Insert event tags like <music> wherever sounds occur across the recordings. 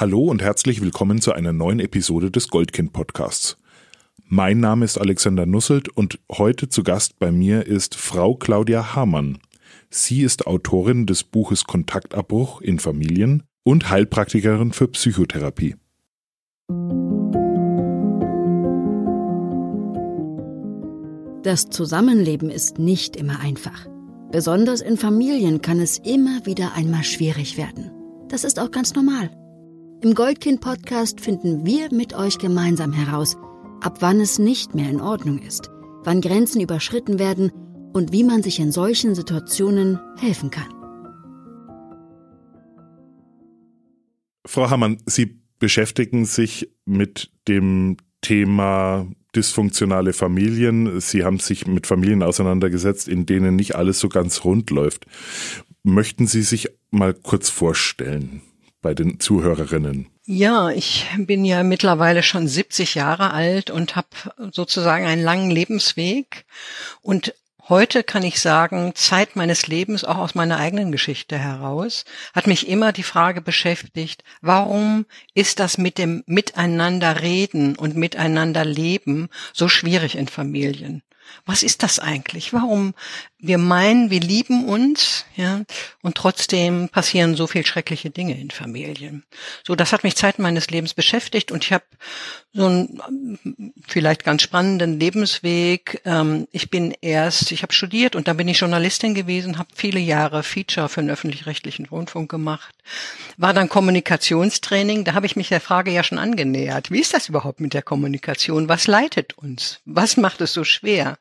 Hallo und herzlich willkommen zu einer neuen Episode des Goldkind Podcasts. Mein Name ist Alexander Nusselt und heute zu Gast bei mir ist Frau Claudia Hamann. Sie ist Autorin des Buches Kontaktabbruch in Familien und Heilpraktikerin für Psychotherapie. Das Zusammenleben ist nicht immer einfach. Besonders in Familien kann es immer wieder einmal schwierig werden. Das ist auch ganz normal. Im Goldkind-Podcast finden wir mit euch gemeinsam heraus, ab wann es nicht mehr in Ordnung ist, wann Grenzen überschritten werden und wie man sich in solchen Situationen helfen kann. Frau Hammann, Sie beschäftigen sich mit dem Thema dysfunktionale Familien. Sie haben sich mit Familien auseinandergesetzt, in denen nicht alles so ganz rund läuft. Möchten Sie sich mal kurz vorstellen? Bei den Zuhörerinnen? Ja, ich bin ja mittlerweile schon 70 Jahre alt und habe sozusagen einen langen Lebensweg. Und heute kann ich sagen, Zeit meines Lebens, auch aus meiner eigenen Geschichte heraus, hat mich immer die Frage beschäftigt, warum ist das mit dem Miteinander reden und Miteinander leben so schwierig in Familien? Was ist das eigentlich? Warum wir meinen, wir lieben uns, ja, und trotzdem passieren so viel schreckliche Dinge in Familien. So, das hat mich Zeit meines Lebens beschäftigt und ich habe so einen vielleicht ganz spannenden Lebensweg. Ähm, ich bin erst, ich habe studiert und dann bin ich Journalistin gewesen, habe viele Jahre Feature für den öffentlich-rechtlichen Rundfunk gemacht, war dann Kommunikationstraining. Da habe ich mich der Frage ja schon angenähert. Wie ist das überhaupt mit der Kommunikation? Was leitet uns? Was macht es so schwer?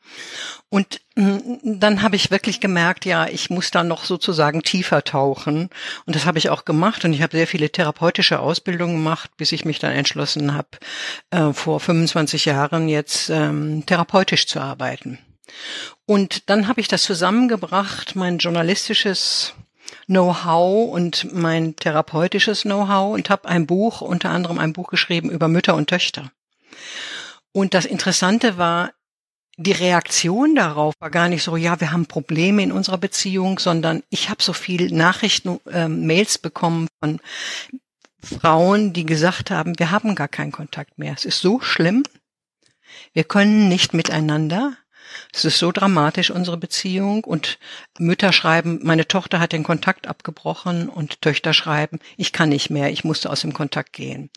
Und dann habe ich wirklich gemerkt, ja, ich muss da noch sozusagen tiefer tauchen. Und das habe ich auch gemacht. Und ich habe sehr viele therapeutische Ausbildungen gemacht, bis ich mich dann entschlossen habe, äh, vor 25 Jahren jetzt ähm, therapeutisch zu arbeiten. Und dann habe ich das zusammengebracht, mein journalistisches Know-how und mein therapeutisches Know-how und habe ein Buch, unter anderem ein Buch geschrieben über Mütter und Töchter. Und das Interessante war, die Reaktion darauf war gar nicht so, ja, wir haben Probleme in unserer Beziehung, sondern ich habe so viel Nachrichten, äh, Mails bekommen von Frauen, die gesagt haben, wir haben gar keinen Kontakt mehr. Es ist so schlimm. Wir können nicht miteinander. Es ist so dramatisch, unsere Beziehung. Und Mütter schreiben, meine Tochter hat den Kontakt abgebrochen und Töchter schreiben, ich kann nicht mehr, ich musste aus dem Kontakt gehen.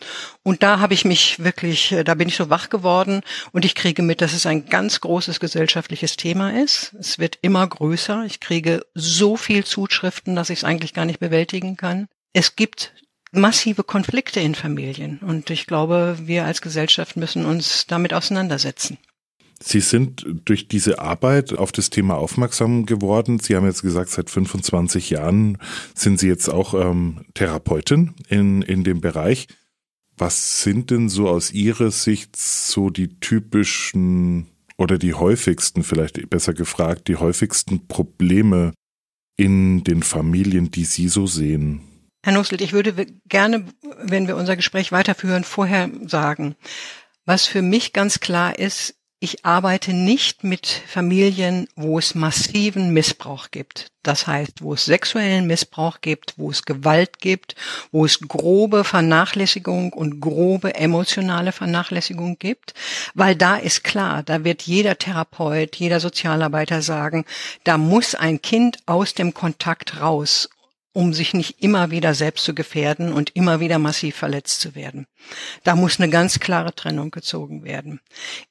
Und da habe ich mich wirklich, da bin ich so wach geworden und ich kriege mit, dass es ein ganz großes gesellschaftliches Thema ist. Es wird immer größer. Ich kriege so viel Zuschriften, dass ich es eigentlich gar nicht bewältigen kann. Es gibt massive Konflikte in Familien und ich glaube, wir als Gesellschaft müssen uns damit auseinandersetzen. Sie sind durch diese Arbeit auf das Thema aufmerksam geworden. Sie haben jetzt gesagt, seit 25 Jahren sind Sie jetzt auch ähm, Therapeutin in, in dem Bereich. Was sind denn so aus Ihrer Sicht so die typischen oder die häufigsten, vielleicht besser gefragt, die häufigsten Probleme in den Familien, die Sie so sehen? Herr Nusselt, ich würde gerne, wenn wir unser Gespräch weiterführen, vorher sagen, was für mich ganz klar ist, ich arbeite nicht mit Familien, wo es massiven Missbrauch gibt. Das heißt, wo es sexuellen Missbrauch gibt, wo es Gewalt gibt, wo es grobe Vernachlässigung und grobe emotionale Vernachlässigung gibt, weil da ist klar, da wird jeder Therapeut, jeder Sozialarbeiter sagen, da muss ein Kind aus dem Kontakt raus um sich nicht immer wieder selbst zu gefährden und immer wieder massiv verletzt zu werden. Da muss eine ganz klare Trennung gezogen werden.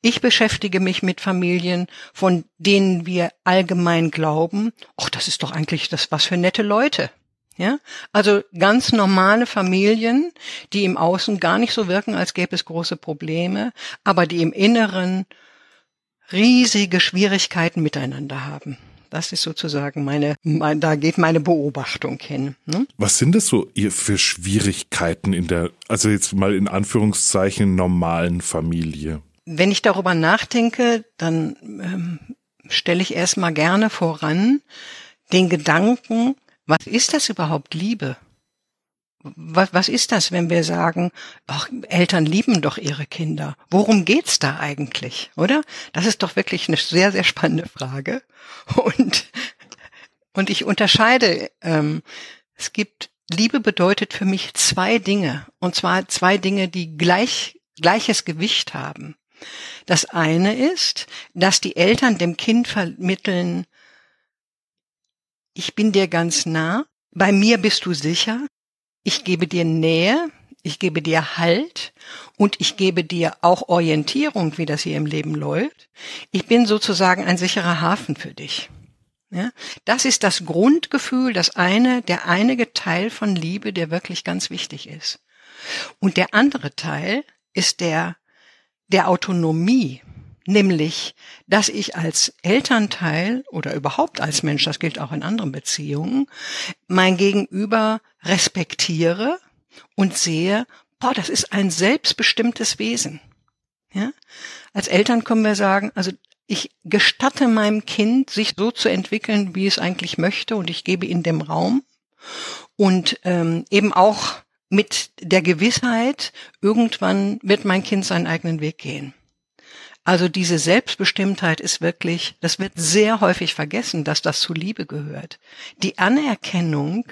Ich beschäftige mich mit Familien, von denen wir allgemein glauben, ach, das ist doch eigentlich das was für nette Leute. Ja, also ganz normale Familien, die im Außen gar nicht so wirken, als gäbe es große Probleme, aber die im Inneren riesige Schwierigkeiten miteinander haben. Das ist sozusagen meine, mein, da geht meine Beobachtung hin. Ne? Was sind das so für Schwierigkeiten in der, also jetzt mal in Anführungszeichen normalen Familie? Wenn ich darüber nachdenke, dann ähm, stelle ich erstmal gerne voran den Gedanken, was ist das überhaupt Liebe? Was, was ist das, wenn wir sagen, ach, Eltern lieben doch ihre Kinder? Worum geht's da eigentlich, oder? Das ist doch wirklich eine sehr, sehr spannende Frage. Und, und ich unterscheide, ähm, es gibt Liebe bedeutet für mich zwei Dinge. Und zwar zwei Dinge, die gleich, gleiches Gewicht haben. Das eine ist, dass die Eltern dem Kind vermitteln, ich bin dir ganz nah, bei mir bist du sicher, ich gebe dir Nähe, ich gebe dir Halt und ich gebe dir auch Orientierung, wie das hier im Leben läuft. Ich bin sozusagen ein sicherer Hafen für dich. Ja, das ist das Grundgefühl, das eine, der einige Teil von Liebe, der wirklich ganz wichtig ist. Und der andere Teil ist der, der Autonomie, nämlich, dass ich als Elternteil oder überhaupt als Mensch, das gilt auch in anderen Beziehungen, mein Gegenüber respektiere und sehe, boah, das ist ein selbstbestimmtes Wesen. Ja? Als Eltern können wir sagen, also ich gestatte meinem Kind, sich so zu entwickeln, wie es eigentlich möchte, und ich gebe ihm dem Raum und ähm, eben auch mit der Gewissheit, irgendwann wird mein Kind seinen eigenen Weg gehen. Also diese Selbstbestimmtheit ist wirklich, das wird sehr häufig vergessen, dass das zu Liebe gehört. Die Anerkennung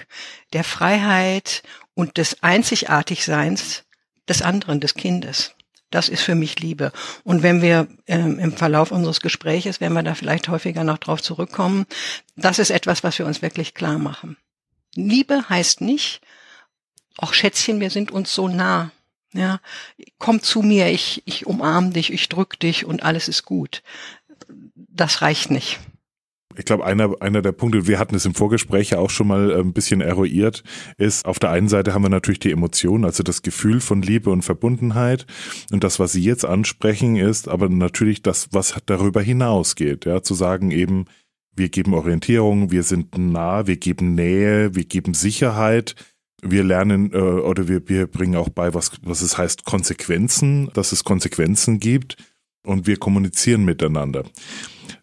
der Freiheit und des Einzigartigseins des anderen, des Kindes. Das ist für mich Liebe. Und wenn wir ähm, im Verlauf unseres Gespräches, werden wir da vielleicht häufiger noch drauf zurückkommen, das ist etwas, was wir uns wirklich klar machen. Liebe heißt nicht, ach Schätzchen, wir sind uns so nah. Ja, komm zu mir, ich, ich umarm dich, ich drück dich und alles ist gut. Das reicht nicht ich glaube, einer, einer der Punkte, wir hatten es im Vorgespräch ja auch schon mal äh, ein bisschen eruiert, ist, auf der einen Seite haben wir natürlich die Emotion, also das Gefühl von Liebe und Verbundenheit. Und das, was Sie jetzt ansprechen, ist aber natürlich das, was darüber hinausgeht, ja, zu sagen eben, wir geben Orientierung, wir sind nah, wir geben Nähe, wir geben Sicherheit, wir lernen äh, oder wir, wir bringen auch bei, was, was es heißt, Konsequenzen, dass es Konsequenzen gibt und wir kommunizieren miteinander.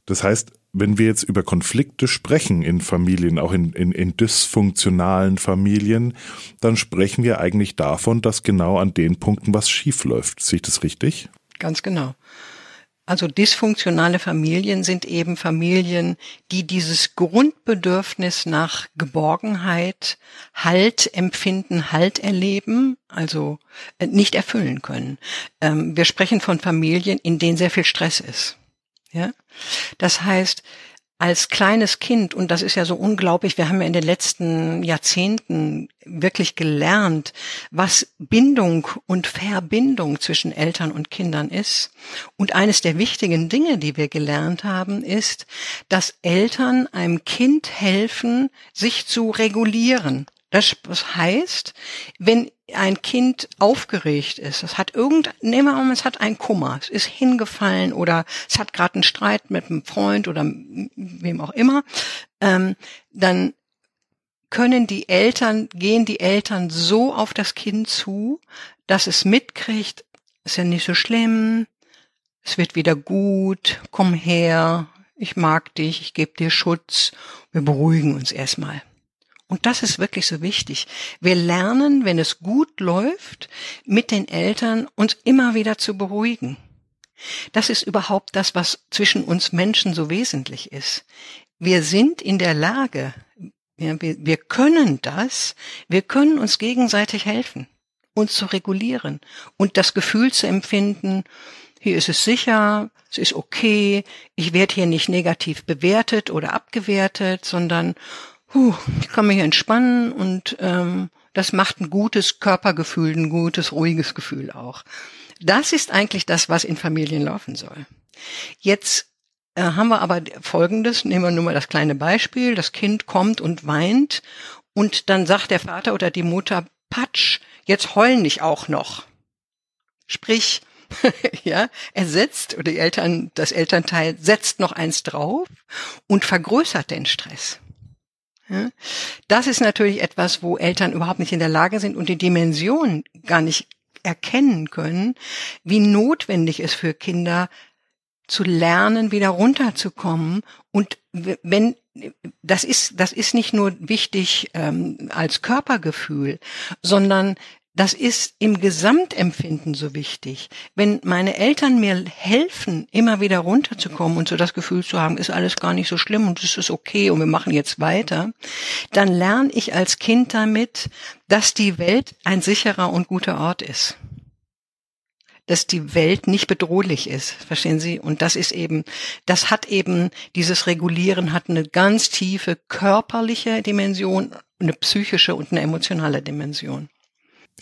Das heißt, wenn wir jetzt über Konflikte sprechen in Familien, auch in, in, in dysfunktionalen Familien, dann sprechen wir eigentlich davon, dass genau an den Punkten was schief läuft. Sehe ich das richtig? Ganz genau. Also dysfunktionale Familien sind eben Familien, die dieses Grundbedürfnis nach Geborgenheit, Halt empfinden, Halt erleben, also äh, nicht erfüllen können. Ähm, wir sprechen von Familien, in denen sehr viel Stress ist. Ja? Das heißt, als kleines Kind, und das ist ja so unglaublich, wir haben ja in den letzten Jahrzehnten wirklich gelernt, was Bindung und Verbindung zwischen Eltern und Kindern ist. Und eines der wichtigen Dinge, die wir gelernt haben, ist, dass Eltern einem Kind helfen, sich zu regulieren. Das heißt, wenn ein Kind aufgeregt ist, es hat irgend, nehmen wir an, es hat einen Kummer, es ist hingefallen oder es hat gerade einen Streit mit einem Freund oder wem auch immer, ähm, dann können die Eltern, gehen die Eltern so auf das Kind zu, dass es mitkriegt, ist ja nicht so schlimm, es wird wieder gut, komm her, ich mag dich, ich gebe dir Schutz, wir beruhigen uns erstmal. Und das ist wirklich so wichtig. Wir lernen, wenn es gut läuft, mit den Eltern uns immer wieder zu beruhigen. Das ist überhaupt das, was zwischen uns Menschen so wesentlich ist. Wir sind in der Lage, ja, wir, wir können das, wir können uns gegenseitig helfen, uns zu regulieren und das Gefühl zu empfinden, hier ist es sicher, es ist okay, ich werde hier nicht negativ bewertet oder abgewertet, sondern Puh, ich kann mich entspannen und ähm, das macht ein gutes Körpergefühl, ein gutes, ruhiges Gefühl auch. Das ist eigentlich das, was in Familien laufen soll. Jetzt äh, haben wir aber Folgendes, nehmen wir nur mal das kleine Beispiel, das Kind kommt und weint und dann sagt der Vater oder die Mutter, Patsch, jetzt heulen nicht auch noch. Sprich, <laughs> ja, er setzt, oder die Eltern, das Elternteil setzt noch eins drauf und vergrößert den Stress. Das ist natürlich etwas, wo Eltern überhaupt nicht in der Lage sind und die Dimension gar nicht erkennen können, wie notwendig es für Kinder zu lernen, wieder runterzukommen. Und wenn das ist, das ist nicht nur wichtig ähm, als Körpergefühl, sondern das ist im Gesamtempfinden so wichtig. Wenn meine Eltern mir helfen, immer wieder runterzukommen und so das Gefühl zu haben, ist alles gar nicht so schlimm und es ist okay und wir machen jetzt weiter, dann lerne ich als Kind damit, dass die Welt ein sicherer und guter Ort ist dass die Welt nicht bedrohlich ist, verstehen Sie? Und das ist eben, das hat eben, dieses Regulieren hat eine ganz tiefe körperliche Dimension, eine psychische und eine emotionale Dimension.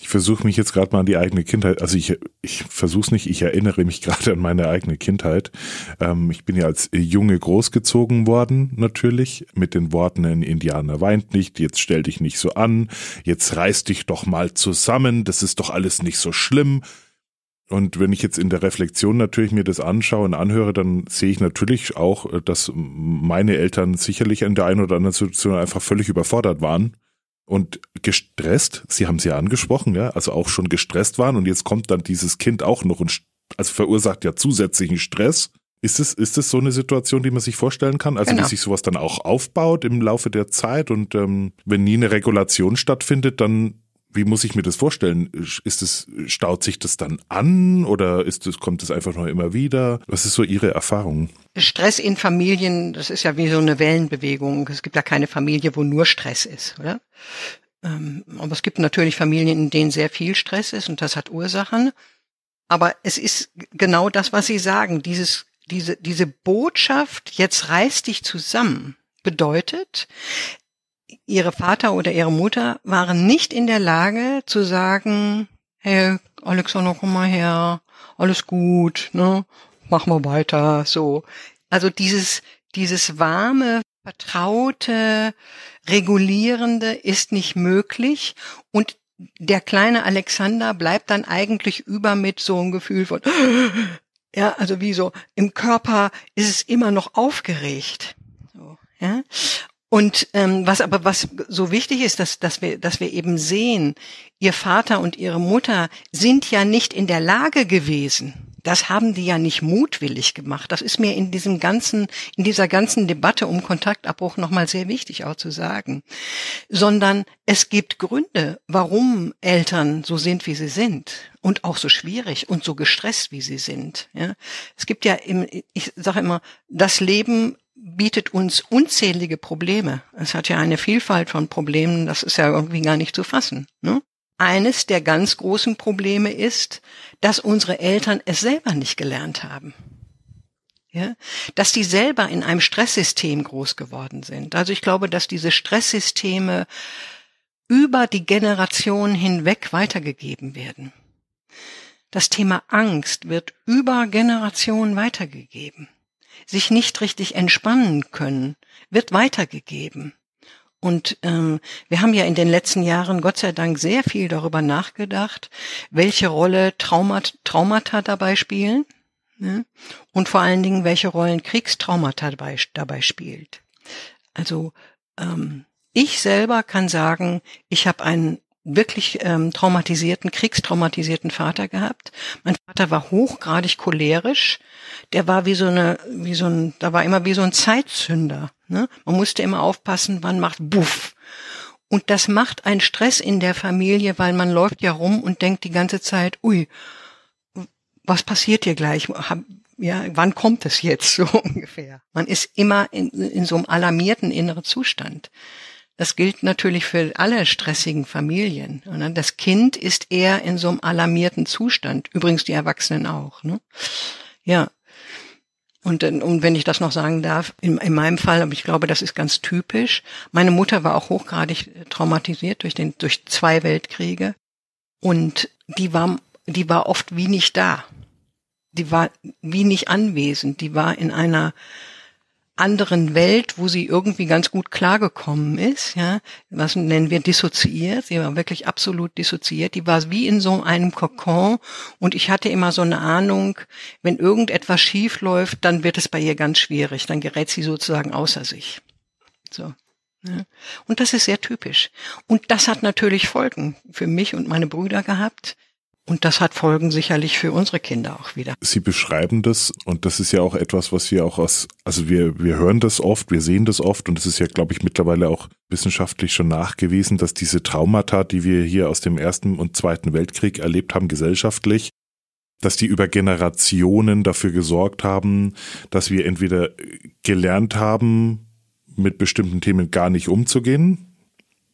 Ich versuche mich jetzt gerade mal an die eigene Kindheit, also ich, ich versuche es nicht, ich erinnere mich <laughs> gerade an meine eigene Kindheit. Ähm, ich bin ja als Junge großgezogen worden, natürlich, mit den Worten, ein Indianer weint nicht, jetzt stell dich nicht so an, jetzt reiß dich doch mal zusammen, das ist doch alles nicht so schlimm. Und wenn ich jetzt in der Reflexion natürlich mir das anschaue und anhöre, dann sehe ich natürlich auch, dass meine Eltern sicherlich in der einen oder anderen Situation einfach völlig überfordert waren und gestresst, Sie haben es ja angesprochen, ja, also auch schon gestresst waren und jetzt kommt dann dieses Kind auch noch und also verursacht ja zusätzlichen Stress. Ist es, ist es so eine Situation, die man sich vorstellen kann? Also genau. wie sich sowas dann auch aufbaut im Laufe der Zeit und ähm, wenn nie eine Regulation stattfindet, dann wie muss ich mir das vorstellen? Ist es, staut sich das dann an oder ist es, kommt es einfach nur immer wieder? Was ist so Ihre Erfahrung? Stress in Familien, das ist ja wie so eine Wellenbewegung. Es gibt ja keine Familie, wo nur Stress ist, oder? Ähm, aber es gibt natürlich Familien, in denen sehr viel Stress ist und das hat Ursachen. Aber es ist genau das, was Sie sagen. Dieses, diese, diese Botschaft, jetzt reiß dich zusammen, bedeutet, ihre Vater oder ihre Mutter waren nicht in der Lage zu sagen, hey, Alexander, komm mal her, alles gut, ne, mach mal weiter, so. Also dieses, dieses warme, vertraute, regulierende ist nicht möglich und der kleine Alexander bleibt dann eigentlich über mit so einem Gefühl von, <gasps> ja, also wie so, im Körper ist es immer noch aufgeregt. So, ja? Und ähm, was aber was so wichtig ist, dass, dass wir dass wir eben sehen, ihr Vater und ihre Mutter sind ja nicht in der Lage gewesen. Das haben die ja nicht mutwillig gemacht. Das ist mir in diesem ganzen in dieser ganzen Debatte um Kontaktabbruch nochmal sehr wichtig auch zu sagen, sondern es gibt Gründe, warum Eltern so sind, wie sie sind und auch so schwierig und so gestresst, wie sie sind. Ja, es gibt ja im, ich sage immer, das Leben bietet uns unzählige Probleme. Es hat ja eine Vielfalt von Problemen, das ist ja irgendwie gar nicht zu fassen. Ne? Eines der ganz großen Probleme ist, dass unsere Eltern es selber nicht gelernt haben. Ja, dass die selber in einem Stresssystem groß geworden sind. Also ich glaube, dass diese Stresssysteme über die Generationen hinweg weitergegeben werden. Das Thema Angst wird über Generationen weitergegeben sich nicht richtig entspannen können, wird weitergegeben. Und ähm, wir haben ja in den letzten Jahren Gott sei Dank sehr viel darüber nachgedacht, welche Rolle Traumat, Traumata dabei spielen ne? und vor allen Dingen, welche Rollen Kriegstraumata dabei, dabei spielt. Also ähm, ich selber kann sagen, ich habe einen wirklich ähm, traumatisierten, kriegstraumatisierten Vater gehabt. Mein Vater war hochgradig cholerisch. Der war wie so eine, wie so ein, da war immer wie so ein Zeitzünder. Ne? Man musste immer aufpassen, wann macht Buff. Und das macht einen Stress in der Familie, weil man läuft ja rum und denkt die ganze Zeit, ui, was passiert hier gleich? Ja, wann kommt es jetzt <laughs> so ungefähr? Man ist immer in, in so einem alarmierten inneren Zustand. Das gilt natürlich für alle stressigen Familien. Das Kind ist eher in so einem alarmierten Zustand. Übrigens die Erwachsenen auch. Ne? Ja. Und, und wenn ich das noch sagen darf, in, in meinem Fall, aber ich glaube, das ist ganz typisch. Meine Mutter war auch hochgradig traumatisiert durch den, durch zwei Weltkriege. Und die war, die war oft wie nicht da. Die war wie nicht anwesend. Die war in einer anderen Welt, wo sie irgendwie ganz gut klargekommen ist, ja, was nennen wir dissoziiert, sie war wirklich absolut dissoziiert, die war wie in so einem Kokon und ich hatte immer so eine Ahnung, wenn irgendetwas schief läuft, dann wird es bei ihr ganz schwierig, dann gerät sie sozusagen außer sich. So. Ja. Und das ist sehr typisch. Und das hat natürlich Folgen für mich und meine Brüder gehabt. Und das hat Folgen sicherlich für unsere Kinder auch wieder. Sie beschreiben das und das ist ja auch etwas, was wir auch aus, also wir, wir hören das oft, wir sehen das oft und es ist ja, glaube ich, mittlerweile auch wissenschaftlich schon nachgewiesen, dass diese Traumata, die wir hier aus dem Ersten und Zweiten Weltkrieg erlebt haben, gesellschaftlich, dass die über Generationen dafür gesorgt haben, dass wir entweder gelernt haben, mit bestimmten Themen gar nicht umzugehen,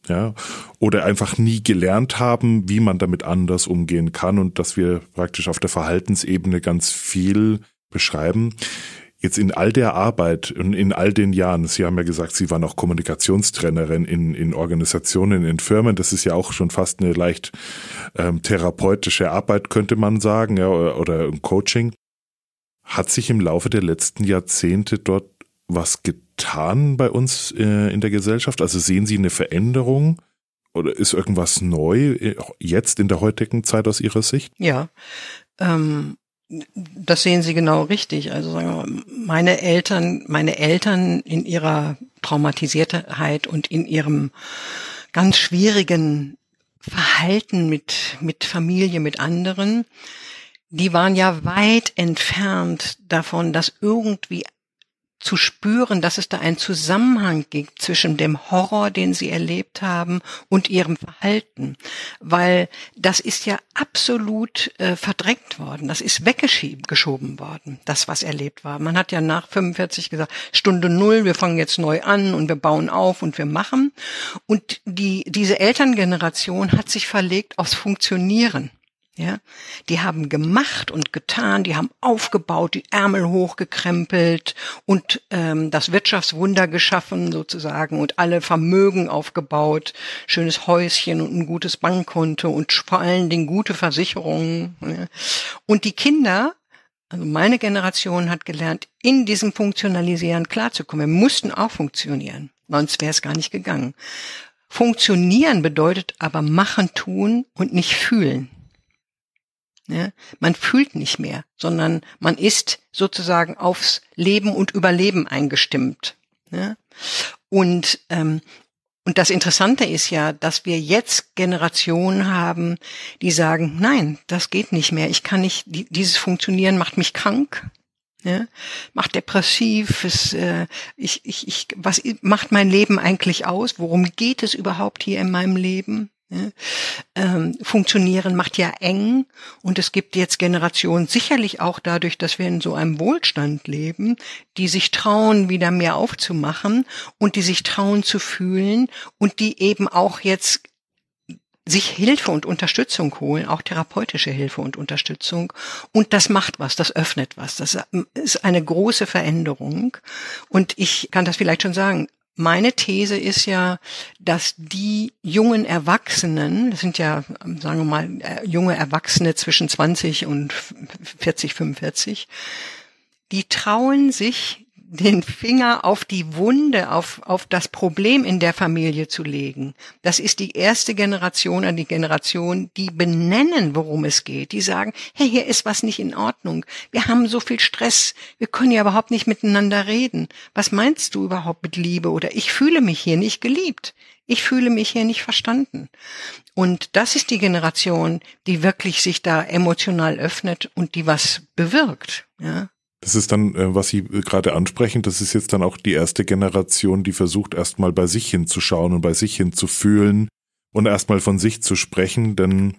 ja, oder einfach nie gelernt haben, wie man damit anders umgehen kann und dass wir praktisch auf der Verhaltensebene ganz viel beschreiben. Jetzt in all der Arbeit und in all den Jahren, Sie haben ja gesagt, Sie waren auch Kommunikationstrainerin in, in Organisationen, in Firmen, das ist ja auch schon fast eine leicht ähm, therapeutische Arbeit, könnte man sagen, ja, oder, oder Coaching. Hat sich im Laufe der letzten Jahrzehnte dort was getan bei uns äh, in der Gesellschaft? Also sehen Sie eine Veränderung? Oder ist irgendwas neu äh, jetzt in der heutigen Zeit aus Ihrer Sicht? Ja, ähm, das sehen Sie genau richtig. Also sagen wir mal, meine Eltern, meine Eltern in ihrer Traumatisiertheit und in ihrem ganz schwierigen Verhalten mit, mit Familie, mit anderen, die waren ja weit entfernt davon, dass irgendwie zu spüren, dass es da einen Zusammenhang gibt zwischen dem Horror, den sie erlebt haben, und ihrem Verhalten. Weil das ist ja absolut äh, verdrängt worden. Das ist weggeschoben worden, das, was erlebt war. Man hat ja nach 45 gesagt, Stunde Null, wir fangen jetzt neu an und wir bauen auf und wir machen. Und die, diese Elterngeneration hat sich verlegt aufs Funktionieren. Ja, die haben gemacht und getan, die haben aufgebaut, die Ärmel hochgekrempelt und ähm, das Wirtschaftswunder geschaffen sozusagen und alle Vermögen aufgebaut, schönes Häuschen und ein gutes Bankkonto und vor allen Dingen gute Versicherungen. Ja. Und die Kinder, also meine Generation hat gelernt, in diesem Funktionalisieren klarzukommen. Wir mussten auch funktionieren, sonst wäre es gar nicht gegangen. Funktionieren bedeutet aber machen, tun und nicht fühlen. Ja, man fühlt nicht mehr, sondern man ist sozusagen aufs Leben und Überleben eingestimmt. Ja? Und ähm, und das Interessante ist ja, dass wir jetzt Generationen haben, die sagen, nein, das geht nicht mehr. Ich kann nicht, dieses Funktionieren macht mich krank, ja, macht depressiv, es, äh, ich, ich, ich, was macht mein Leben eigentlich aus? Worum geht es überhaupt hier in meinem Leben? Ja, ähm, funktionieren macht ja eng und es gibt jetzt Generationen sicherlich auch dadurch, dass wir in so einem Wohlstand leben, die sich trauen, wieder mehr aufzumachen und die sich trauen zu fühlen und die eben auch jetzt sich Hilfe und Unterstützung holen, auch therapeutische Hilfe und Unterstützung. Und das macht was, das öffnet was. Das ist eine große Veränderung. Und ich kann das vielleicht schon sagen, meine These ist ja, dass die jungen Erwachsenen, das sind ja, sagen wir mal, äh, junge Erwachsene zwischen 20 und 40, 45, die trauen sich den Finger auf die Wunde, auf, auf das Problem in der Familie zu legen. Das ist die erste Generation an die Generation, die benennen, worum es geht. Die sagen, hey, hier ist was nicht in Ordnung. Wir haben so viel Stress. Wir können ja überhaupt nicht miteinander reden. Was meinst du überhaupt mit Liebe? Oder ich fühle mich hier nicht geliebt. Ich fühle mich hier nicht verstanden. Und das ist die Generation, die wirklich sich da emotional öffnet und die was bewirkt. Ja, das ist dann, äh, was Sie äh, gerade ansprechen, das ist jetzt dann auch die erste Generation, die versucht erstmal bei sich hinzuschauen und bei sich hinzufühlen und erstmal von sich zu sprechen, denn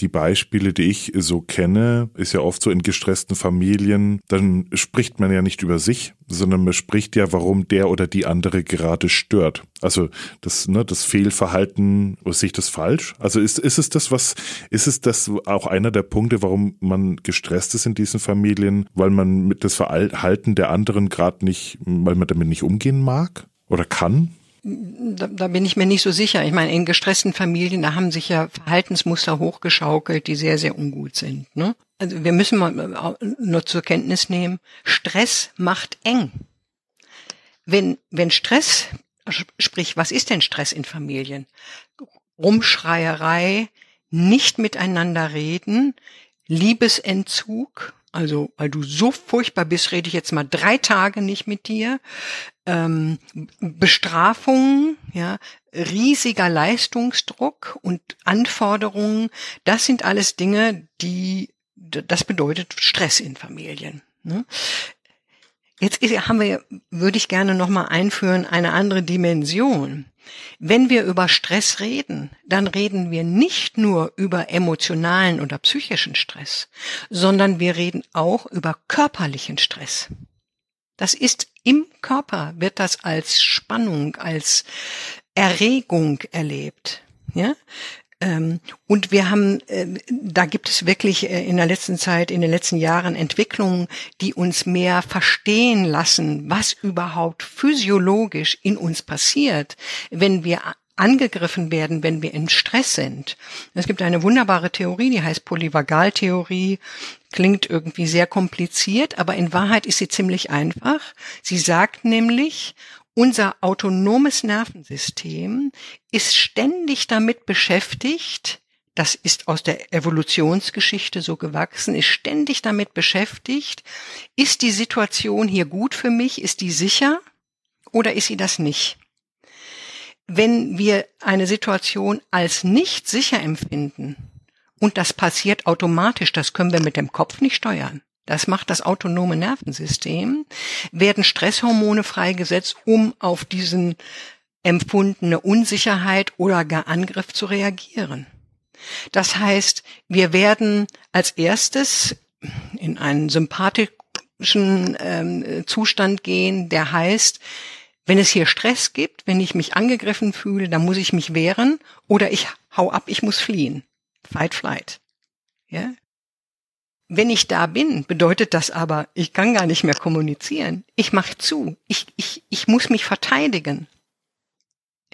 die Beispiele, die ich so kenne, ist ja oft so in gestressten Familien, dann spricht man ja nicht über sich, sondern man spricht ja, warum der oder die andere gerade stört. Also das, ne, das Fehlverhalten, sehe ich das falsch? Also ist, ist es das, was, ist es das auch einer der Punkte, warum man gestresst ist in diesen Familien, weil man mit das Verhalten der anderen gerade nicht, weil man damit nicht umgehen mag oder kann? Da, da bin ich mir nicht so sicher. Ich meine, in gestressten Familien, da haben sich ja Verhaltensmuster hochgeschaukelt, die sehr, sehr ungut sind. Ne? Also wir müssen mal äh, nur zur Kenntnis nehmen, Stress macht eng. Wenn, wenn Stress, sprich, was ist denn Stress in Familien? Rumschreierei, nicht miteinander reden, Liebesentzug, also weil du so furchtbar bist, rede ich jetzt mal drei Tage nicht mit dir ähm, Bestrafungen, ja, riesiger Leistungsdruck und Anforderungen, das sind alles Dinge, die, das bedeutet Stress in Familien. Ne? Jetzt haben wir, würde ich gerne nochmal einführen, eine andere Dimension. Wenn wir über Stress reden, dann reden wir nicht nur über emotionalen oder psychischen Stress, sondern wir reden auch über körperlichen Stress. Das ist im Körper, wird das als Spannung, als Erregung erlebt. Ja? Ähm, und wir haben, äh, da gibt es wirklich äh, in der letzten Zeit, in den letzten Jahren Entwicklungen, die uns mehr verstehen lassen, was überhaupt physiologisch in uns passiert, wenn wir angegriffen werden, wenn wir in Stress sind. Es gibt eine wunderbare Theorie, die heißt Polyvagaltheorie. Klingt irgendwie sehr kompliziert, aber in Wahrheit ist sie ziemlich einfach. Sie sagt nämlich, unser autonomes Nervensystem ist ständig damit beschäftigt, das ist aus der Evolutionsgeschichte so gewachsen, ist ständig damit beschäftigt, ist die Situation hier gut für mich, ist die sicher oder ist sie das nicht? Wenn wir eine Situation als nicht sicher empfinden, und das passiert automatisch, das können wir mit dem Kopf nicht steuern, das macht das autonome Nervensystem, werden Stresshormone freigesetzt, um auf diesen empfundene Unsicherheit oder gar Angriff zu reagieren. Das heißt, wir werden als erstes in einen sympathischen ähm, Zustand gehen, der heißt, wenn es hier Stress gibt, wenn ich mich angegriffen fühle, dann muss ich mich wehren oder ich hau ab, ich muss fliehen. Fight, flight. Ja? Wenn ich da bin, bedeutet das aber, ich kann gar nicht mehr kommunizieren. Ich mache zu. Ich, ich, ich muss mich verteidigen.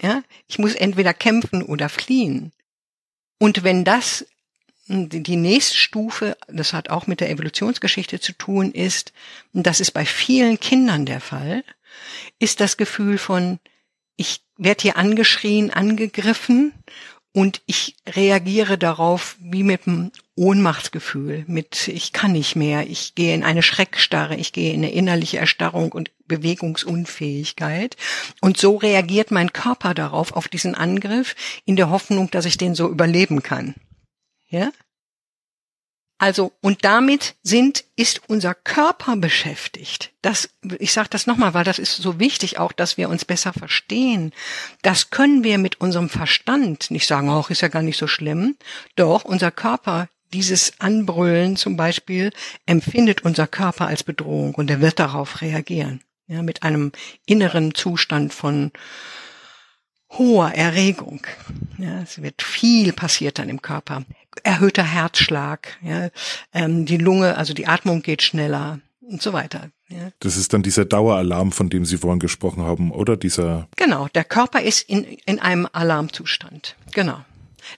Ja, ich muss entweder kämpfen oder fliehen. Und wenn das die nächste Stufe, das hat auch mit der Evolutionsgeschichte zu tun, ist, und das ist bei vielen Kindern der Fall, ist das Gefühl von, ich werde hier angeschrien, angegriffen und ich reagiere darauf wie mit einem Ohnmachtsgefühl, mit ich kann nicht mehr, ich gehe in eine Schreckstarre, ich gehe in eine innerliche Erstarrung und Bewegungsunfähigkeit. Und so reagiert mein Körper darauf, auf diesen Angriff, in der Hoffnung, dass ich den so überleben kann. Ja? Also, und damit sind, ist unser Körper beschäftigt. Das, ich sage das nochmal, weil das ist so wichtig auch, dass wir uns besser verstehen. Das können wir mit unserem Verstand nicht sagen, auch ist ja gar nicht so schlimm. Doch, unser Körper, dieses Anbrüllen zum Beispiel, empfindet unser Körper als Bedrohung und er wird darauf reagieren. Ja, mit einem inneren Zustand von, hoher Erregung. Ja, es wird viel passiert dann im Körper. Erhöhter Herzschlag, ja, ähm, die Lunge, also die Atmung geht schneller und so weiter. Ja. Das ist dann dieser Daueralarm, von dem Sie vorhin gesprochen haben, oder dieser? Genau, der Körper ist in, in einem Alarmzustand. Genau.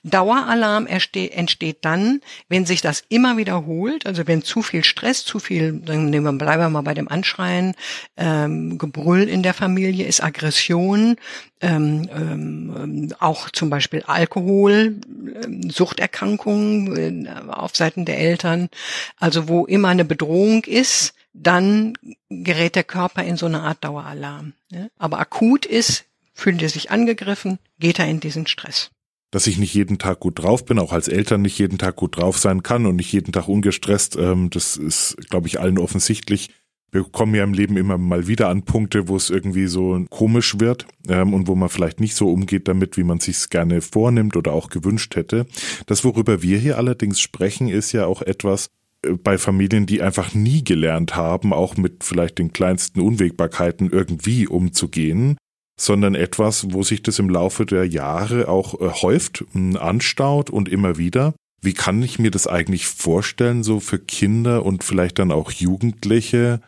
Daueralarm entsteht dann, wenn sich das immer wiederholt, also wenn zu viel Stress, zu viel, dann nehmen wir, bleiben wir mal bei dem Anschreien, ähm, Gebrüll in der Familie ist Aggression, ähm, ähm, auch zum Beispiel Alkohol, ähm, Suchterkrankungen äh, auf Seiten der Eltern, also wo immer eine Bedrohung ist, dann gerät der Körper in so eine Art Daueralarm. Ja? Aber akut ist, fühlt er sich angegriffen, geht er in diesen Stress dass ich nicht jeden Tag gut drauf bin, auch als Eltern nicht jeden Tag gut drauf sein kann und nicht jeden Tag ungestresst. Ähm, das ist, glaube ich, allen offensichtlich. Wir kommen ja im Leben immer mal wieder an Punkte, wo es irgendwie so komisch wird ähm, und wo man vielleicht nicht so umgeht damit, wie man sich gerne vornimmt oder auch gewünscht hätte. Das, worüber wir hier allerdings sprechen, ist ja auch etwas, äh, bei Familien, die einfach nie gelernt haben, auch mit vielleicht den kleinsten Unwägbarkeiten irgendwie umzugehen sondern etwas, wo sich das im Laufe der Jahre auch äh, häuft, anstaut und immer wieder. Wie kann ich mir das eigentlich vorstellen, so für Kinder und vielleicht dann auch Jugendliche,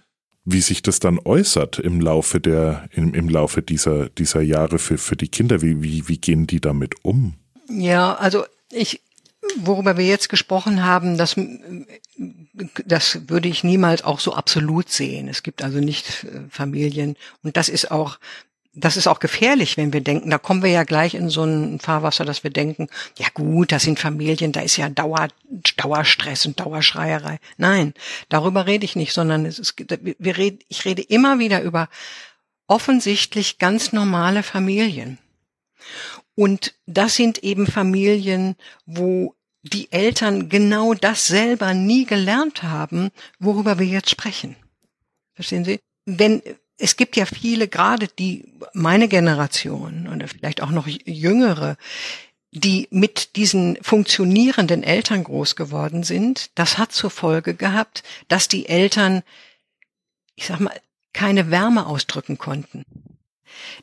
wie sich das dann äußert im Laufe der, im, im Laufe dieser, dieser Jahre für, für die Kinder? Wie, wie, wie gehen die damit um? Ja, also ich, worüber wir jetzt gesprochen haben, das, das würde ich niemals auch so absolut sehen. Es gibt also nicht äh, Familien und das ist auch das ist auch gefährlich, wenn wir denken, da kommen wir ja gleich in so ein Fahrwasser, dass wir denken, ja gut, das sind Familien, da ist ja Dauer, Dauerstress und Dauerschreierei. Nein, darüber rede ich nicht, sondern es ist, wir reden, ich rede immer wieder über offensichtlich ganz normale Familien. Und das sind eben Familien, wo die Eltern genau das selber nie gelernt haben, worüber wir jetzt sprechen. Verstehen Sie? wenn es gibt ja viele, gerade die meine Generation oder vielleicht auch noch jüngere, die mit diesen funktionierenden Eltern groß geworden sind. Das hat zur Folge gehabt, dass die Eltern, ich sag mal, keine Wärme ausdrücken konnten.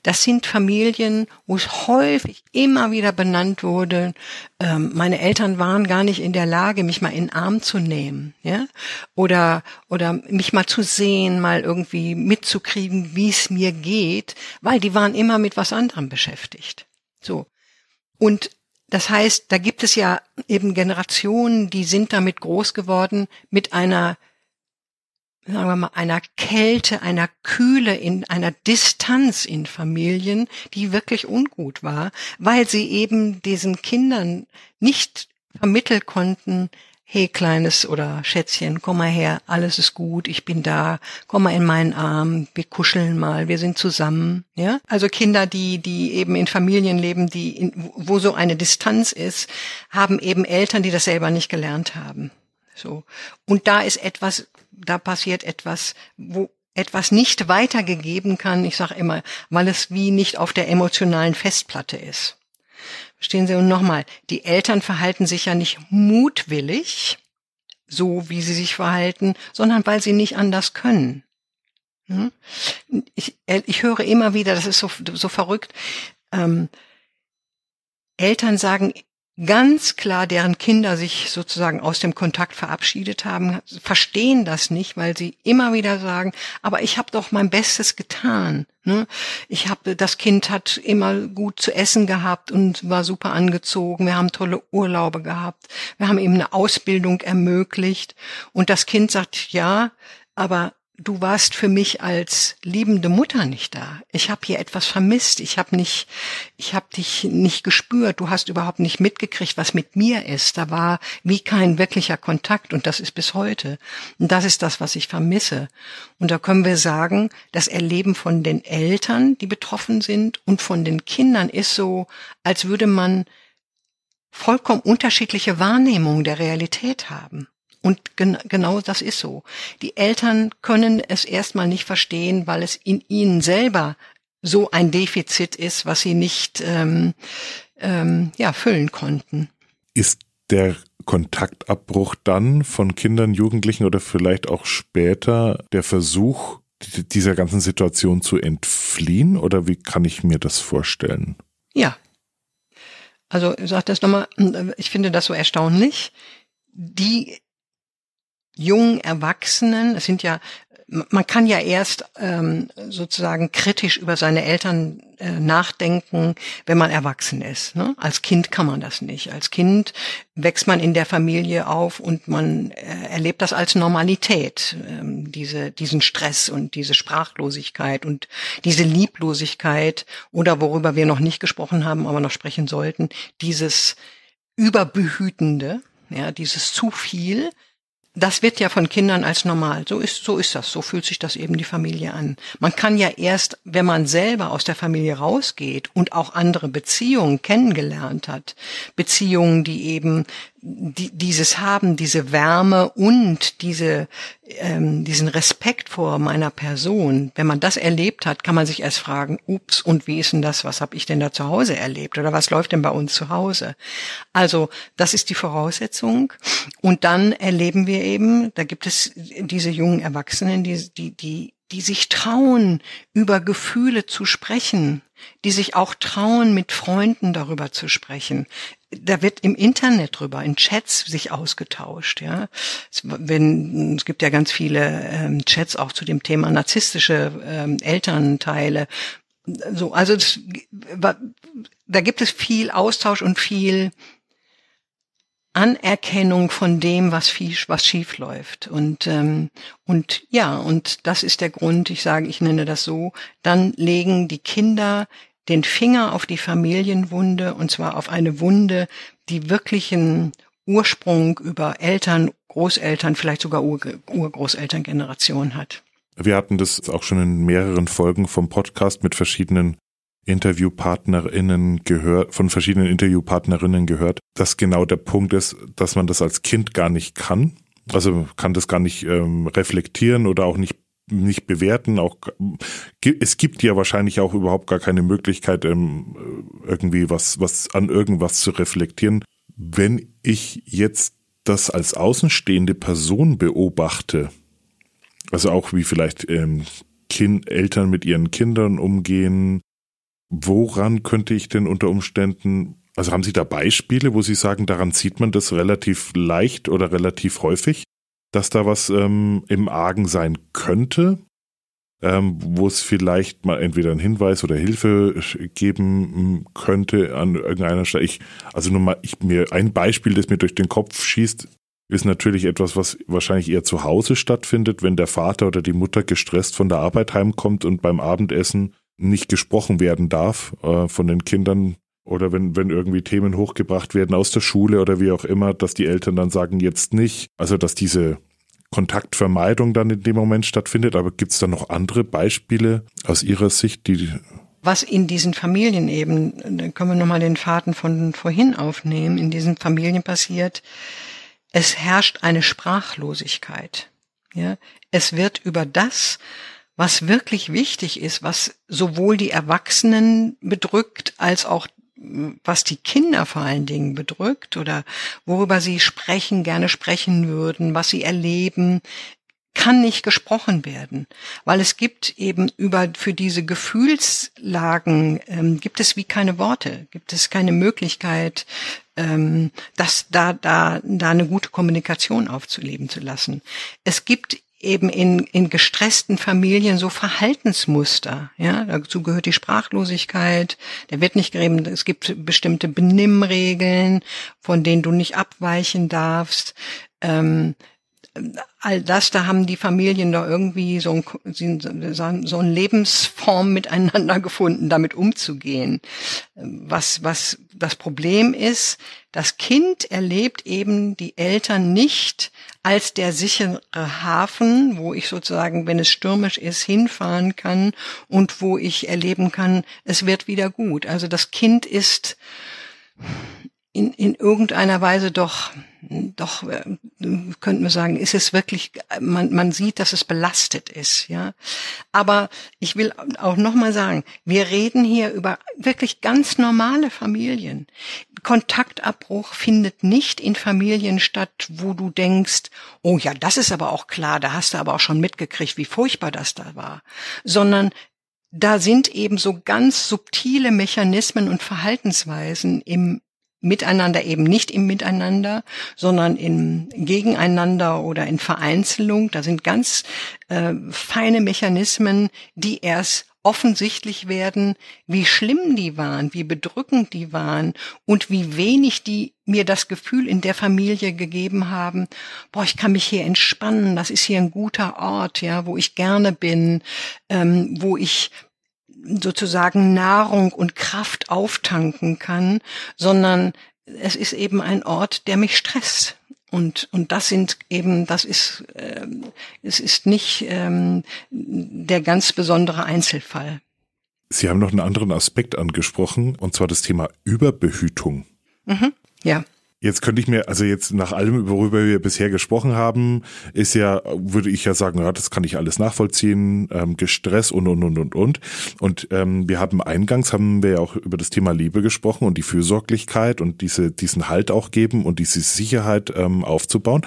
Das sind Familien, wo es häufig immer wieder benannt wurde, ähm, meine Eltern waren gar nicht in der Lage, mich mal in den Arm zu nehmen, ja, oder oder mich mal zu sehen, mal irgendwie mitzukriegen, wie es mir geht, weil die waren immer mit was anderem beschäftigt. So und das heißt, da gibt es ja eben Generationen, die sind damit groß geworden mit einer sagen wir mal, einer Kälte, einer Kühle, in einer Distanz in Familien, die wirklich ungut war, weil sie eben diesen Kindern nicht vermitteln konnten, hey kleines oder Schätzchen, komm mal her, alles ist gut, ich bin da, komm mal in meinen Arm, wir kuscheln mal, wir sind zusammen, ja? Also Kinder, die die eben in Familien leben, die in, wo so eine Distanz ist, haben eben Eltern, die das selber nicht gelernt haben. So. Und da ist etwas da passiert etwas, wo etwas nicht weitergegeben kann. Ich sage immer, weil es wie nicht auf der emotionalen Festplatte ist. Verstehen Sie? Und nochmal, die Eltern verhalten sich ja nicht mutwillig, so wie sie sich verhalten, sondern weil sie nicht anders können. Hm? Ich, ich höre immer wieder, das ist so, so verrückt, ähm, Eltern sagen ganz klar deren Kinder sich sozusagen aus dem Kontakt verabschiedet haben, verstehen das nicht, weil sie immer wieder sagen, aber ich habe doch mein Bestes getan. Ne? Ich habe, das Kind hat immer gut zu essen gehabt und war super angezogen. Wir haben tolle Urlaube gehabt. Wir haben ihm eine Ausbildung ermöglicht. Und das Kind sagt, ja, aber du warst für mich als liebende Mutter nicht da. Ich habe hier etwas vermisst. Ich habe nicht, ich habe dich nicht gespürt. Du hast überhaupt nicht mitgekriegt, was mit mir ist. Da war wie kein wirklicher Kontakt und das ist bis heute. Und das ist das, was ich vermisse. Und da können wir sagen, das Erleben von den Eltern, die betroffen sind, und von den Kindern ist so, als würde man vollkommen unterschiedliche Wahrnehmungen der Realität haben. Und gen genau das ist so. Die Eltern können es erstmal nicht verstehen, weil es in ihnen selber so ein Defizit ist, was sie nicht ähm, ähm, ja, füllen konnten. Ist der Kontaktabbruch dann von Kindern, Jugendlichen oder vielleicht auch später der Versuch, dieser ganzen Situation zu entfliehen? Oder wie kann ich mir das vorstellen? Ja. Also ich sage das nochmal, ich finde das so erstaunlich. Die jungen Erwachsenen, es sind ja, man kann ja erst ähm, sozusagen kritisch über seine Eltern äh, nachdenken, wenn man erwachsen ist. Ne? Als Kind kann man das nicht. Als Kind wächst man in der Familie auf und man äh, erlebt das als Normalität, ähm, diese, diesen Stress und diese Sprachlosigkeit und diese Lieblosigkeit oder worüber wir noch nicht gesprochen haben, aber noch sprechen sollten, dieses Überbehütende, ja, dieses zu viel, das wird ja von Kindern als normal. So ist, so ist das. So fühlt sich das eben die Familie an. Man kann ja erst, wenn man selber aus der Familie rausgeht und auch andere Beziehungen kennengelernt hat, Beziehungen, die eben die, dieses haben, diese Wärme und diese, ähm, diesen Respekt vor meiner Person, wenn man das erlebt hat, kann man sich erst fragen, ups, und wie ist denn das, was habe ich denn da zu Hause erlebt oder was läuft denn bei uns zu Hause? Also das ist die Voraussetzung. Und dann erleben wir eben, da gibt es diese jungen Erwachsenen, die, die, die die sich trauen, über Gefühle zu sprechen, die sich auch trauen, mit Freunden darüber zu sprechen. Da wird im Internet drüber, in Chats sich ausgetauscht, ja. Es, wenn, es gibt ja ganz viele ähm, Chats auch zu dem Thema narzisstische ähm, Elternteile. So, also das, da gibt es viel Austausch und viel Anerkennung von dem, was, viel, was schief läuft. Und, ähm, und ja, und das ist der Grund, ich sage, ich nenne das so, dann legen die Kinder den Finger auf die Familienwunde, und zwar auf eine Wunde, die wirklichen Ursprung über Eltern, Großeltern, vielleicht sogar Ur Urgroßelterngeneration hat. Wir hatten das auch schon in mehreren Folgen vom Podcast mit verschiedenen InterviewpartnerInnen gehört, von verschiedenen Interviewpartnerinnen gehört, dass genau der Punkt ist, dass man das als Kind gar nicht kann. Also kann das gar nicht ähm, reflektieren oder auch nicht nicht bewerten. Auch es gibt ja wahrscheinlich auch überhaupt gar keine Möglichkeit, ähm, irgendwie was, was an irgendwas zu reflektieren. Wenn ich jetzt das als außenstehende Person beobachte, also auch wie vielleicht ähm, kind, Eltern mit ihren Kindern umgehen, woran könnte ich denn unter Umständen, also haben Sie da Beispiele, wo Sie sagen, daran sieht man das relativ leicht oder relativ häufig? dass da was ähm, im Argen sein könnte, ähm, wo es vielleicht mal entweder einen Hinweis oder Hilfe geben könnte an irgendeiner Stelle. Ich, also nur mal, ich mir ein Beispiel, das mir durch den Kopf schießt, ist natürlich etwas, was wahrscheinlich eher zu Hause stattfindet, wenn der Vater oder die Mutter gestresst von der Arbeit heimkommt und beim Abendessen nicht gesprochen werden darf äh, von den Kindern, oder wenn, wenn irgendwie Themen hochgebracht werden aus der Schule oder wie auch immer, dass die Eltern dann sagen, jetzt nicht. Also, dass diese Kontaktvermeidung dann in dem Moment stattfindet. Aber gibt es da noch andere Beispiele aus Ihrer Sicht, die was in diesen Familien eben, dann können wir nochmal den Faden von vorhin aufnehmen, in diesen Familien passiert, es herrscht eine Sprachlosigkeit. Ja, es wird über das, was wirklich wichtig ist, was sowohl die Erwachsenen bedrückt als auch was die Kinder vor allen Dingen bedrückt oder worüber sie sprechen, gerne sprechen würden, was sie erleben, kann nicht gesprochen werden, weil es gibt eben über für diese Gefühlslagen ähm, gibt es wie keine Worte, gibt es keine Möglichkeit, ähm, dass da da da eine gute Kommunikation aufzuleben zu lassen. Es gibt eben in, in gestressten Familien so Verhaltensmuster. Ja, dazu gehört die Sprachlosigkeit. Der wird nicht geredet. Es gibt bestimmte Benimmregeln, von denen du nicht abweichen darfst. Ähm, all das, da haben die Familien da irgendwie so, ein, so eine Lebensform miteinander gefunden, damit umzugehen. Was, was das Problem ist, das Kind erlebt eben die Eltern nicht als der sichere Hafen, wo ich sozusagen, wenn es stürmisch ist, hinfahren kann und wo ich erleben kann, es wird wieder gut. Also das Kind ist in, in irgendeiner Weise doch doch äh, könnten wir sagen, ist es wirklich, man, man sieht, dass es belastet ist, ja. Aber ich will auch nochmal sagen, wir reden hier über wirklich ganz normale Familien. Kontaktabbruch findet nicht in Familien statt, wo du denkst, oh ja, das ist aber auch klar, da hast du aber auch schon mitgekriegt, wie furchtbar das da war, sondern da sind eben so ganz subtile Mechanismen und Verhaltensweisen im Miteinander eben nicht im Miteinander, sondern im Gegeneinander oder in Vereinzelung. Da sind ganz äh, feine Mechanismen, die erst offensichtlich werden, wie schlimm die waren, wie bedrückend die waren und wie wenig die mir das Gefühl in der Familie gegeben haben, boah, ich kann mich hier entspannen, das ist hier ein guter Ort, ja, wo ich gerne bin, ähm, wo ich sozusagen Nahrung und Kraft auftanken kann, sondern es ist eben ein Ort, der mich stresst. Und, und das sind eben, das ist, äh, es ist nicht ähm, der ganz besondere Einzelfall. Sie haben noch einen anderen Aspekt angesprochen, und zwar das Thema Überbehütung. Mhm, ja. Jetzt könnte ich mir, also jetzt nach allem, worüber wir bisher gesprochen haben, ist ja, würde ich ja sagen, ja, das kann ich alles nachvollziehen, ähm, gestresst und, und, und, und, und. Und ähm, wir haben eingangs, haben wir ja auch über das Thema Liebe gesprochen und die Fürsorglichkeit und diese, diesen Halt auch geben und diese Sicherheit ähm, aufzubauen.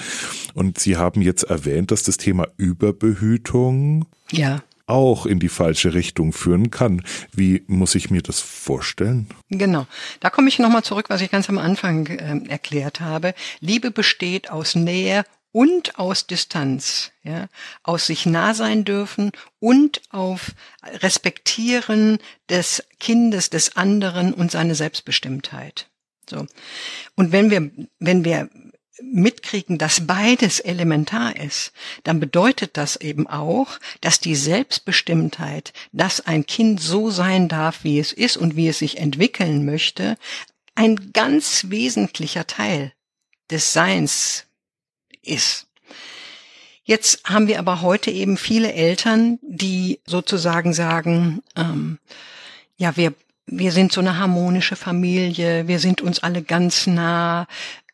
Und Sie haben jetzt erwähnt, dass das Thema Überbehütung ja auch in die falsche Richtung führen kann. Wie muss ich mir das vorstellen? Genau. Da komme ich nochmal zurück, was ich ganz am Anfang äh, erklärt habe. Liebe besteht aus Nähe und aus Distanz, ja, aus sich nah sein dürfen und auf Respektieren des Kindes, des anderen und seine Selbstbestimmtheit. So. Und wenn wir, wenn wir mitkriegen, dass beides elementar ist, dann bedeutet das eben auch, dass die Selbstbestimmtheit, dass ein Kind so sein darf, wie es ist und wie es sich entwickeln möchte, ein ganz wesentlicher Teil des Seins ist. Jetzt haben wir aber heute eben viele Eltern, die sozusagen sagen, ähm, ja, wir wir sind so eine harmonische Familie, wir sind uns alle ganz nah,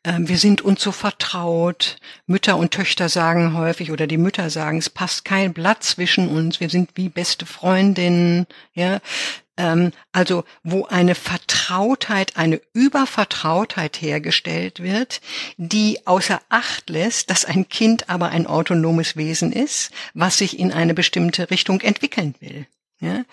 wir sind uns so vertraut. Mütter und Töchter sagen häufig oder die Mütter sagen, es passt kein Blatt zwischen uns. Wir sind wie beste Freundinnen. Ja, ähm, also wo eine Vertrautheit, eine Übervertrautheit hergestellt wird, die außer Acht lässt, dass ein Kind aber ein autonomes Wesen ist, was sich in eine bestimmte Richtung entwickeln will. Ja?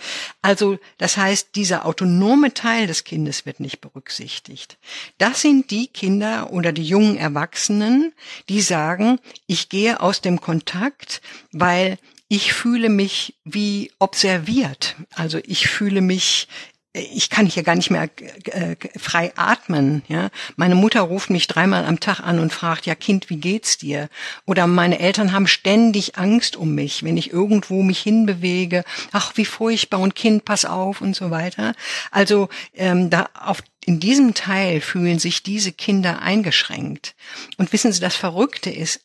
Also das heißt, dieser autonome Teil des Kindes wird nicht berücksichtigt. Das sind die Kinder oder die jungen Erwachsenen, die sagen, ich gehe aus dem Kontakt, weil ich fühle mich wie observiert. Also ich fühle mich ich kann hier gar nicht mehr äh, frei atmen. Ja, meine Mutter ruft mich dreimal am Tag an und fragt: Ja, Kind, wie geht's dir? Oder meine Eltern haben ständig Angst um mich, wenn ich irgendwo mich hinbewege. Ach, wie furchtbar und Kind, pass auf und so weiter. Also ähm, da auf in diesem Teil fühlen sich diese Kinder eingeschränkt. Und wissen Sie, das Verrückte ist,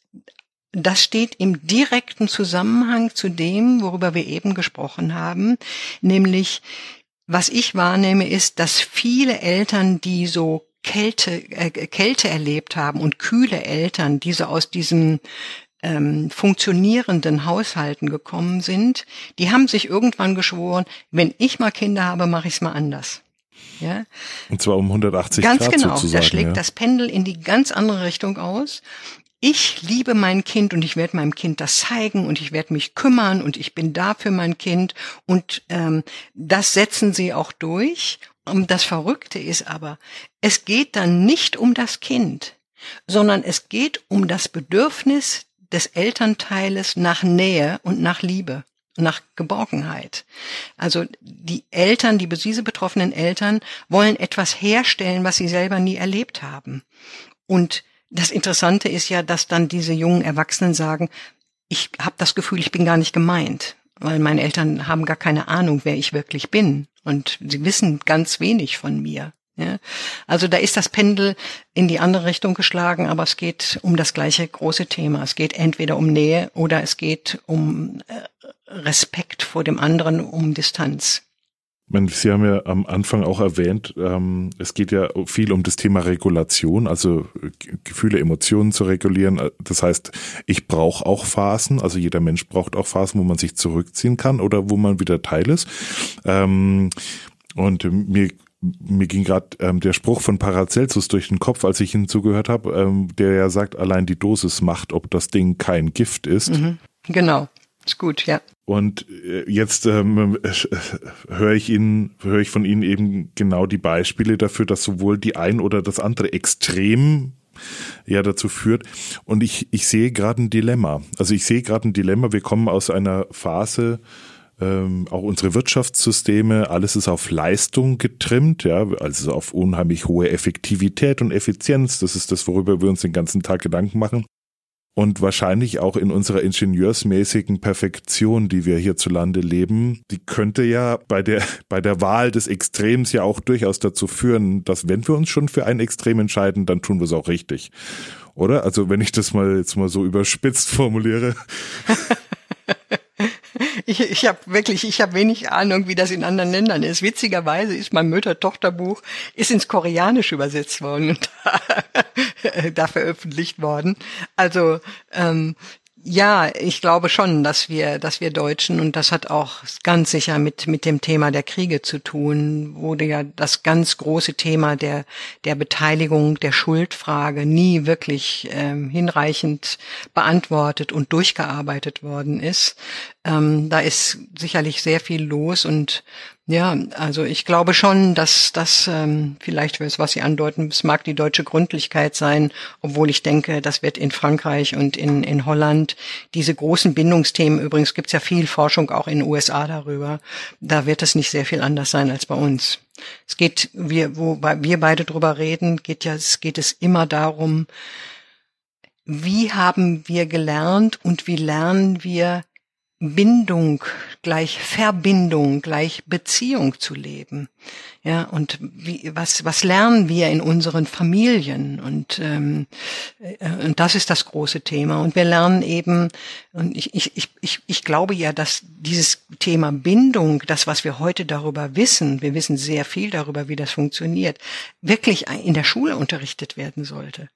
das steht im direkten Zusammenhang zu dem, worüber wir eben gesprochen haben, nämlich was ich wahrnehme, ist, dass viele Eltern, die so Kälte, äh, Kälte erlebt haben und kühle Eltern, die so aus diesem ähm, funktionierenden Haushalten gekommen sind, die haben sich irgendwann geschworen, wenn ich mal Kinder habe, mache ich es mal anders. Ja? Und zwar um 180 ganz Grad genau. sozusagen. Da schlägt ja. das Pendel in die ganz andere Richtung aus ich liebe mein Kind und ich werde meinem Kind das zeigen und ich werde mich kümmern und ich bin da für mein Kind und ähm, das setzen sie auch durch. Und das Verrückte ist aber, es geht dann nicht um das Kind, sondern es geht um das Bedürfnis des Elternteiles nach Nähe und nach Liebe nach Geborgenheit. Also die Eltern, die diese betroffenen Eltern wollen etwas herstellen, was sie selber nie erlebt haben. Und das Interessante ist ja, dass dann diese jungen Erwachsenen sagen, ich habe das Gefühl, ich bin gar nicht gemeint, weil meine Eltern haben gar keine Ahnung, wer ich wirklich bin und sie wissen ganz wenig von mir. Ja? Also da ist das Pendel in die andere Richtung geschlagen, aber es geht um das gleiche große Thema. Es geht entweder um Nähe oder es geht um äh, Respekt vor dem anderen, um Distanz. Sie haben ja am Anfang auch erwähnt, ähm, es geht ja viel um das Thema Regulation, also Gefühle, Emotionen zu regulieren. Das heißt, ich brauche auch Phasen, also jeder Mensch braucht auch Phasen, wo man sich zurückziehen kann oder wo man wieder Teil ist. Ähm, und mir mir ging gerade ähm, der Spruch von Paracelsus durch den Kopf, als ich ihn zugehört habe, ähm, der ja sagt, allein die Dosis macht, ob das Ding kein Gift ist. Mhm, genau. Ist gut, ja. Und äh, jetzt ähm, äh, höre ich Ihnen, höre ich von Ihnen eben genau die Beispiele dafür, dass sowohl die ein oder das andere Extrem ja dazu führt. Und ich, ich sehe gerade ein Dilemma. Also ich sehe gerade ein Dilemma. Wir kommen aus einer Phase, ähm, auch unsere Wirtschaftssysteme, alles ist auf Leistung getrimmt, ja, also auf unheimlich hohe Effektivität und Effizienz. Das ist das, worüber wir uns den ganzen Tag Gedanken machen und wahrscheinlich auch in unserer ingenieursmäßigen Perfektion, die wir hierzulande leben, die könnte ja bei der, bei der Wahl des Extrems ja auch durchaus dazu führen, dass wenn wir uns schon für ein Extrem entscheiden, dann tun wir es auch richtig. Oder? Also wenn ich das mal jetzt mal so überspitzt formuliere. <laughs> <laughs> Ich, ich habe wirklich, ich habe wenig Ahnung, wie das in anderen Ländern ist. Witzigerweise ist mein Mütter-Tochter-Buch ist ins Koreanische übersetzt worden und da, <laughs> da veröffentlicht worden. Also ähm, ja, ich glaube schon, dass wir, dass wir Deutschen, und das hat auch ganz sicher mit, mit dem Thema der Kriege zu tun, wurde ja das ganz große Thema der, der Beteiligung, der Schuldfrage nie wirklich ähm, hinreichend beantwortet und durchgearbeitet worden ist. Ähm, da ist sicherlich sehr viel los und ja, also ich glaube schon, dass das ähm, vielleicht, was Sie andeuten, es mag die deutsche Gründlichkeit sein, obwohl ich denke, das wird in Frankreich und in, in Holland diese großen Bindungsthemen, übrigens gibt es ja viel Forschung auch in den USA darüber, da wird es nicht sehr viel anders sein als bei uns. Es geht, wir, wo wir beide drüber reden, geht ja, es geht es immer darum, wie haben wir gelernt und wie lernen wir Bindung gleich Verbindung gleich Beziehung zu leben. Ja, und wie, was, was lernen wir in unseren Familien? Und, ähm, äh, und das ist das große Thema. Und wir lernen eben, und ich, ich, ich, ich glaube ja, dass dieses Thema Bindung, das, was wir heute darüber wissen, wir wissen sehr viel darüber, wie das funktioniert, wirklich in der Schule unterrichtet werden sollte.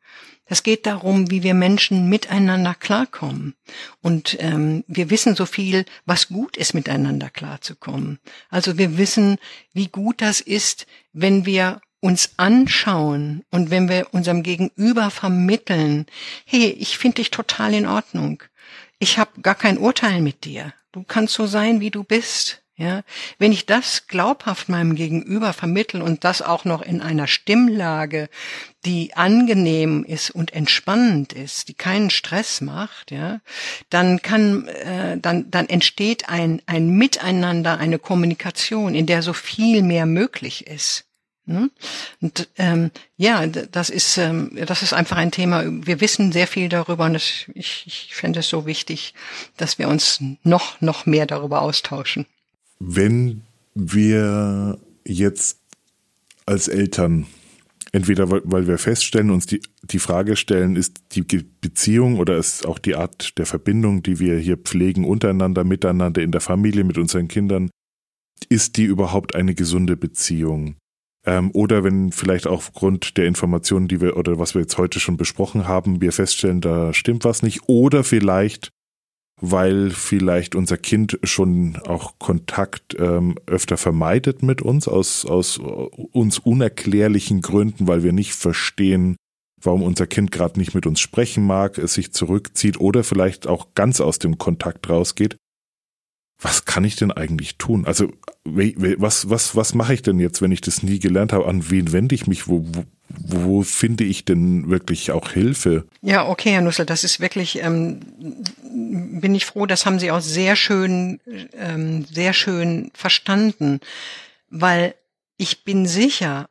Es geht darum, wie wir Menschen miteinander klarkommen. Und ähm, wir wissen so viel, was gut ist, miteinander klarzukommen. Also wir wissen, wie gut das ist, wenn wir uns anschauen und wenn wir unserem Gegenüber vermitteln, hey, ich finde dich total in Ordnung. Ich habe gar kein Urteil mit dir. Du kannst so sein, wie du bist. Ja, wenn ich das glaubhaft meinem Gegenüber vermittel und das auch noch in einer Stimmlage, die angenehm ist und entspannend ist, die keinen Stress macht, ja, dann kann, äh, dann, dann entsteht ein, ein Miteinander, eine Kommunikation, in der so viel mehr möglich ist. Ne? Und ähm, ja, das ist ähm, das ist einfach ein Thema. Wir wissen sehr viel darüber und das, ich, ich fände es so wichtig, dass wir uns noch noch mehr darüber austauschen. Wenn wir jetzt als Eltern entweder weil wir feststellen, uns die, die Frage stellen, ist die Beziehung oder ist auch die Art der Verbindung, die wir hier pflegen, untereinander, miteinander, in der Familie, mit unseren Kindern, ist die überhaupt eine gesunde Beziehung? Ähm, oder wenn vielleicht auch aufgrund der Informationen, die wir oder was wir jetzt heute schon besprochen haben, wir feststellen, da stimmt was nicht. Oder vielleicht weil vielleicht unser Kind schon auch Kontakt ähm, öfter vermeidet mit uns aus, aus uns unerklärlichen Gründen, weil wir nicht verstehen, warum unser Kind gerade nicht mit uns sprechen mag, es sich zurückzieht oder vielleicht auch ganz aus dem Kontakt rausgeht. Was kann ich denn eigentlich tun? Also was was was mache ich denn jetzt, wenn ich das nie gelernt habe? An wen wende ich mich? Wo, wo, wo finde ich denn wirklich auch Hilfe? Ja, okay, Herr Nussel, das ist wirklich, ähm, bin ich froh, das haben Sie auch sehr schön, ähm, sehr schön verstanden, weil ich bin sicher,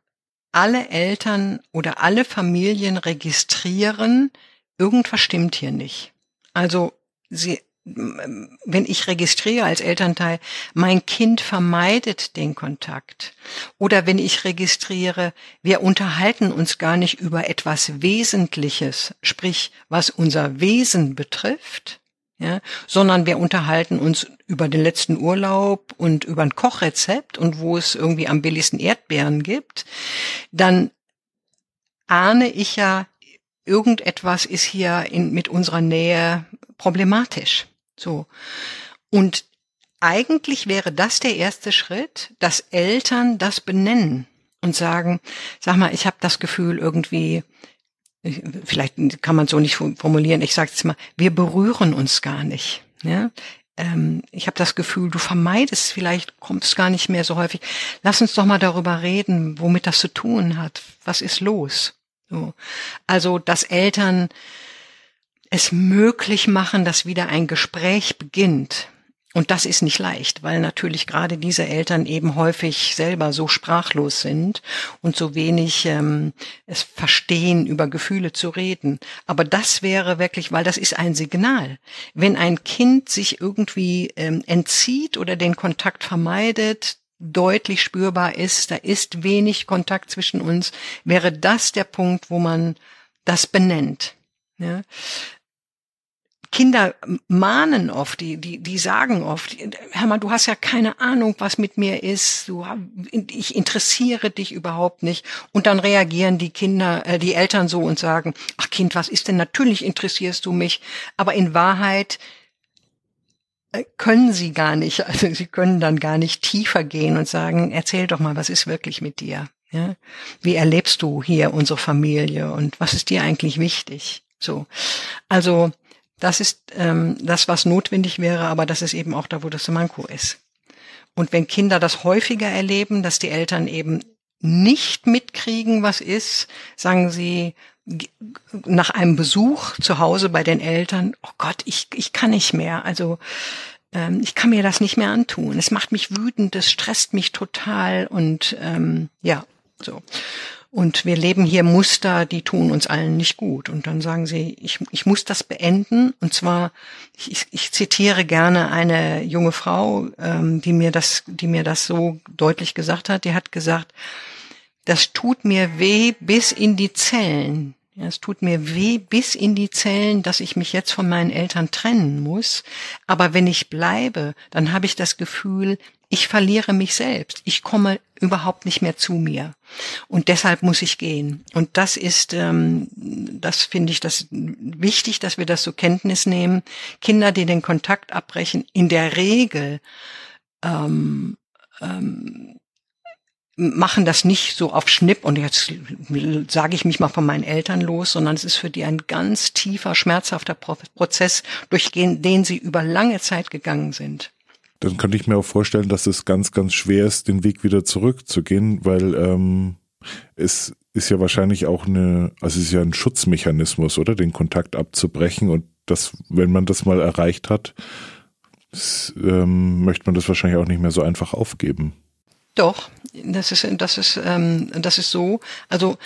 alle Eltern oder alle Familien registrieren, irgendwas stimmt hier nicht. Also sie wenn ich registriere als Elternteil, mein Kind vermeidet den Kontakt. Oder wenn ich registriere, wir unterhalten uns gar nicht über etwas Wesentliches, sprich, was unser Wesen betrifft, ja, sondern wir unterhalten uns über den letzten Urlaub und über ein Kochrezept und wo es irgendwie am billigsten Erdbeeren gibt, dann ahne ich ja, irgendetwas ist hier in, mit unserer Nähe problematisch. So. Und eigentlich wäre das der erste Schritt, dass Eltern das benennen und sagen, sag mal, ich habe das Gefühl irgendwie, vielleicht kann man so nicht formulieren, ich sage jetzt mal, wir berühren uns gar nicht. Ja? Ähm, ich habe das Gefühl, du vermeidest, vielleicht kommst gar nicht mehr so häufig. Lass uns doch mal darüber reden, womit das zu tun hat. Was ist los? So. Also, dass Eltern es möglich machen, dass wieder ein Gespräch beginnt. Und das ist nicht leicht, weil natürlich gerade diese Eltern eben häufig selber so sprachlos sind und so wenig ähm, es verstehen, über Gefühle zu reden. Aber das wäre wirklich, weil das ist ein Signal. Wenn ein Kind sich irgendwie ähm, entzieht oder den Kontakt vermeidet, deutlich spürbar ist, da ist wenig Kontakt zwischen uns, wäre das der Punkt, wo man das benennt. Ja? Kinder mahnen oft, die, die, die sagen oft, Hermann, du hast ja keine Ahnung, was mit mir ist, du, ich interessiere dich überhaupt nicht. Und dann reagieren die Kinder, äh, die Eltern so und sagen, ach Kind, was ist denn? Natürlich interessierst du mich. Aber in Wahrheit äh, können sie gar nicht, also sie können dann gar nicht tiefer gehen und sagen, erzähl doch mal, was ist wirklich mit dir? Ja? Wie erlebst du hier unsere Familie und was ist dir eigentlich wichtig? So. Also, das ist ähm, das, was notwendig wäre, aber das ist eben auch da, wo das Manko ist. Und wenn Kinder das häufiger erleben, dass die Eltern eben nicht mitkriegen, was ist, sagen sie nach einem Besuch zu Hause bei den Eltern, oh Gott, ich, ich kann nicht mehr. Also ähm, ich kann mir das nicht mehr antun. Es macht mich wütend, es stresst mich total und ähm, ja, so. Und wir leben hier Muster, die tun uns allen nicht gut. Und dann sagen sie, ich, ich muss das beenden. Und zwar, ich, ich zitiere gerne eine junge Frau, ähm, die mir das, die mir das so deutlich gesagt hat. Die hat gesagt, das tut mir weh bis in die Zellen. Ja, es tut mir weh bis in die Zellen, dass ich mich jetzt von meinen Eltern trennen muss. Aber wenn ich bleibe, dann habe ich das Gefühl, ich verliere mich selbst. Ich komme überhaupt nicht mehr zu mir. Und deshalb muss ich gehen. Und das ist, ähm, das finde ich das wichtig, dass wir das zur Kenntnis nehmen. Kinder, die den Kontakt abbrechen, in der Regel ähm, ähm, machen das nicht so auf Schnipp und jetzt sage ich mich mal von meinen Eltern los, sondern es ist für die ein ganz tiefer, schmerzhafter Prozess, durch den sie über lange Zeit gegangen sind. Dann könnte ich mir auch vorstellen, dass es ganz, ganz schwer ist, den Weg wieder zurückzugehen, weil ähm, es ist ja wahrscheinlich auch eine, also es ist ja ein Schutzmechanismus, oder? Den Kontakt abzubrechen und das, wenn man das mal erreicht hat, das, ähm, möchte man das wahrscheinlich auch nicht mehr so einfach aufgeben. Doch, das ist, das ist, ähm, das ist so. Also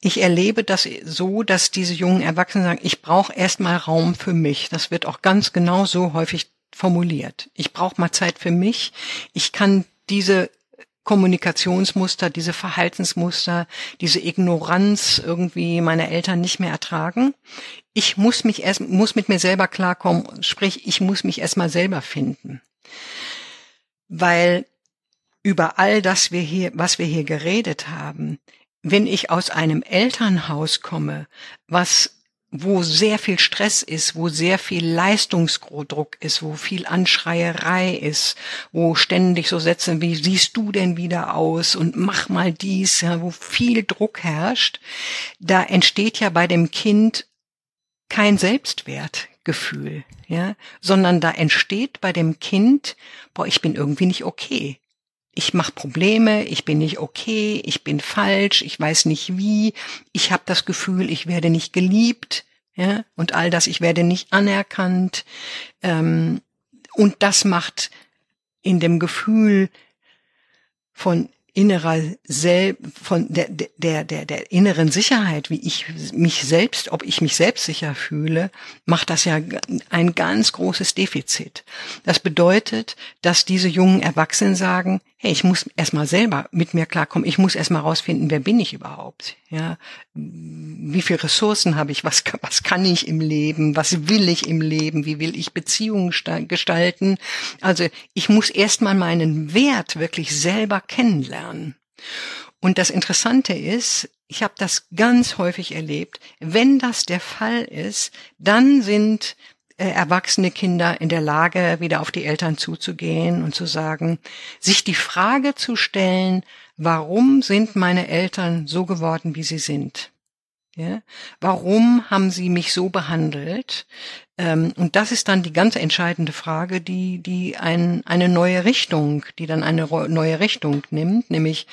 ich erlebe das so, dass diese jungen Erwachsenen sagen, ich brauche erstmal Raum für mich. Das wird auch ganz genau so häufig formuliert. Ich brauche mal Zeit für mich. Ich kann diese Kommunikationsmuster, diese Verhaltensmuster, diese Ignoranz irgendwie meiner Eltern nicht mehr ertragen. Ich muss mich erst, muss mit mir selber klarkommen, sprich, ich muss mich erstmal selber finden. Weil über all das wir hier, was wir hier geredet haben, wenn ich aus einem Elternhaus komme, was wo sehr viel Stress ist, wo sehr viel Leistungsdruck ist, wo viel Anschreierei ist, wo ständig so Sätze wie siehst du denn wieder aus? und mach mal dies, ja, wo viel Druck herrscht, da entsteht ja bei dem Kind kein Selbstwertgefühl, ja, sondern da entsteht bei dem Kind, boah, ich bin irgendwie nicht okay ich mache Probleme, ich bin nicht okay, ich bin falsch, ich weiß nicht wie, ich habe das Gefühl, ich werde nicht geliebt, ja, und all das, ich werde nicht anerkannt. Ähm, und das macht in dem Gefühl von innerer Sel von der, der, der, der inneren Sicherheit, wie ich mich selbst, ob ich mich selbst sicher fühle, macht das ja ein ganz großes Defizit. Das bedeutet, dass diese jungen Erwachsenen sagen, hey, ich muss erstmal selber mit mir klarkommen, ich muss erstmal rausfinden, wer bin ich überhaupt? Ja, wie viel Ressourcen habe ich? Was, was kann ich im Leben? Was will ich im Leben? Wie will ich Beziehungen gestalten? Also, ich muss erstmal meinen Wert wirklich selber kennenlernen. Und das Interessante ist, ich habe das ganz häufig erlebt, wenn das der Fall ist, dann sind erwachsene Kinder in der Lage, wieder auf die Eltern zuzugehen und zu sagen, sich die Frage zu stellen, warum sind meine Eltern so geworden, wie sie sind? Ja? Warum haben sie mich so behandelt? Ähm, und das ist dann die ganz entscheidende Frage, die, die ein, eine neue Richtung, die dann eine neue Richtung nimmt, nämlich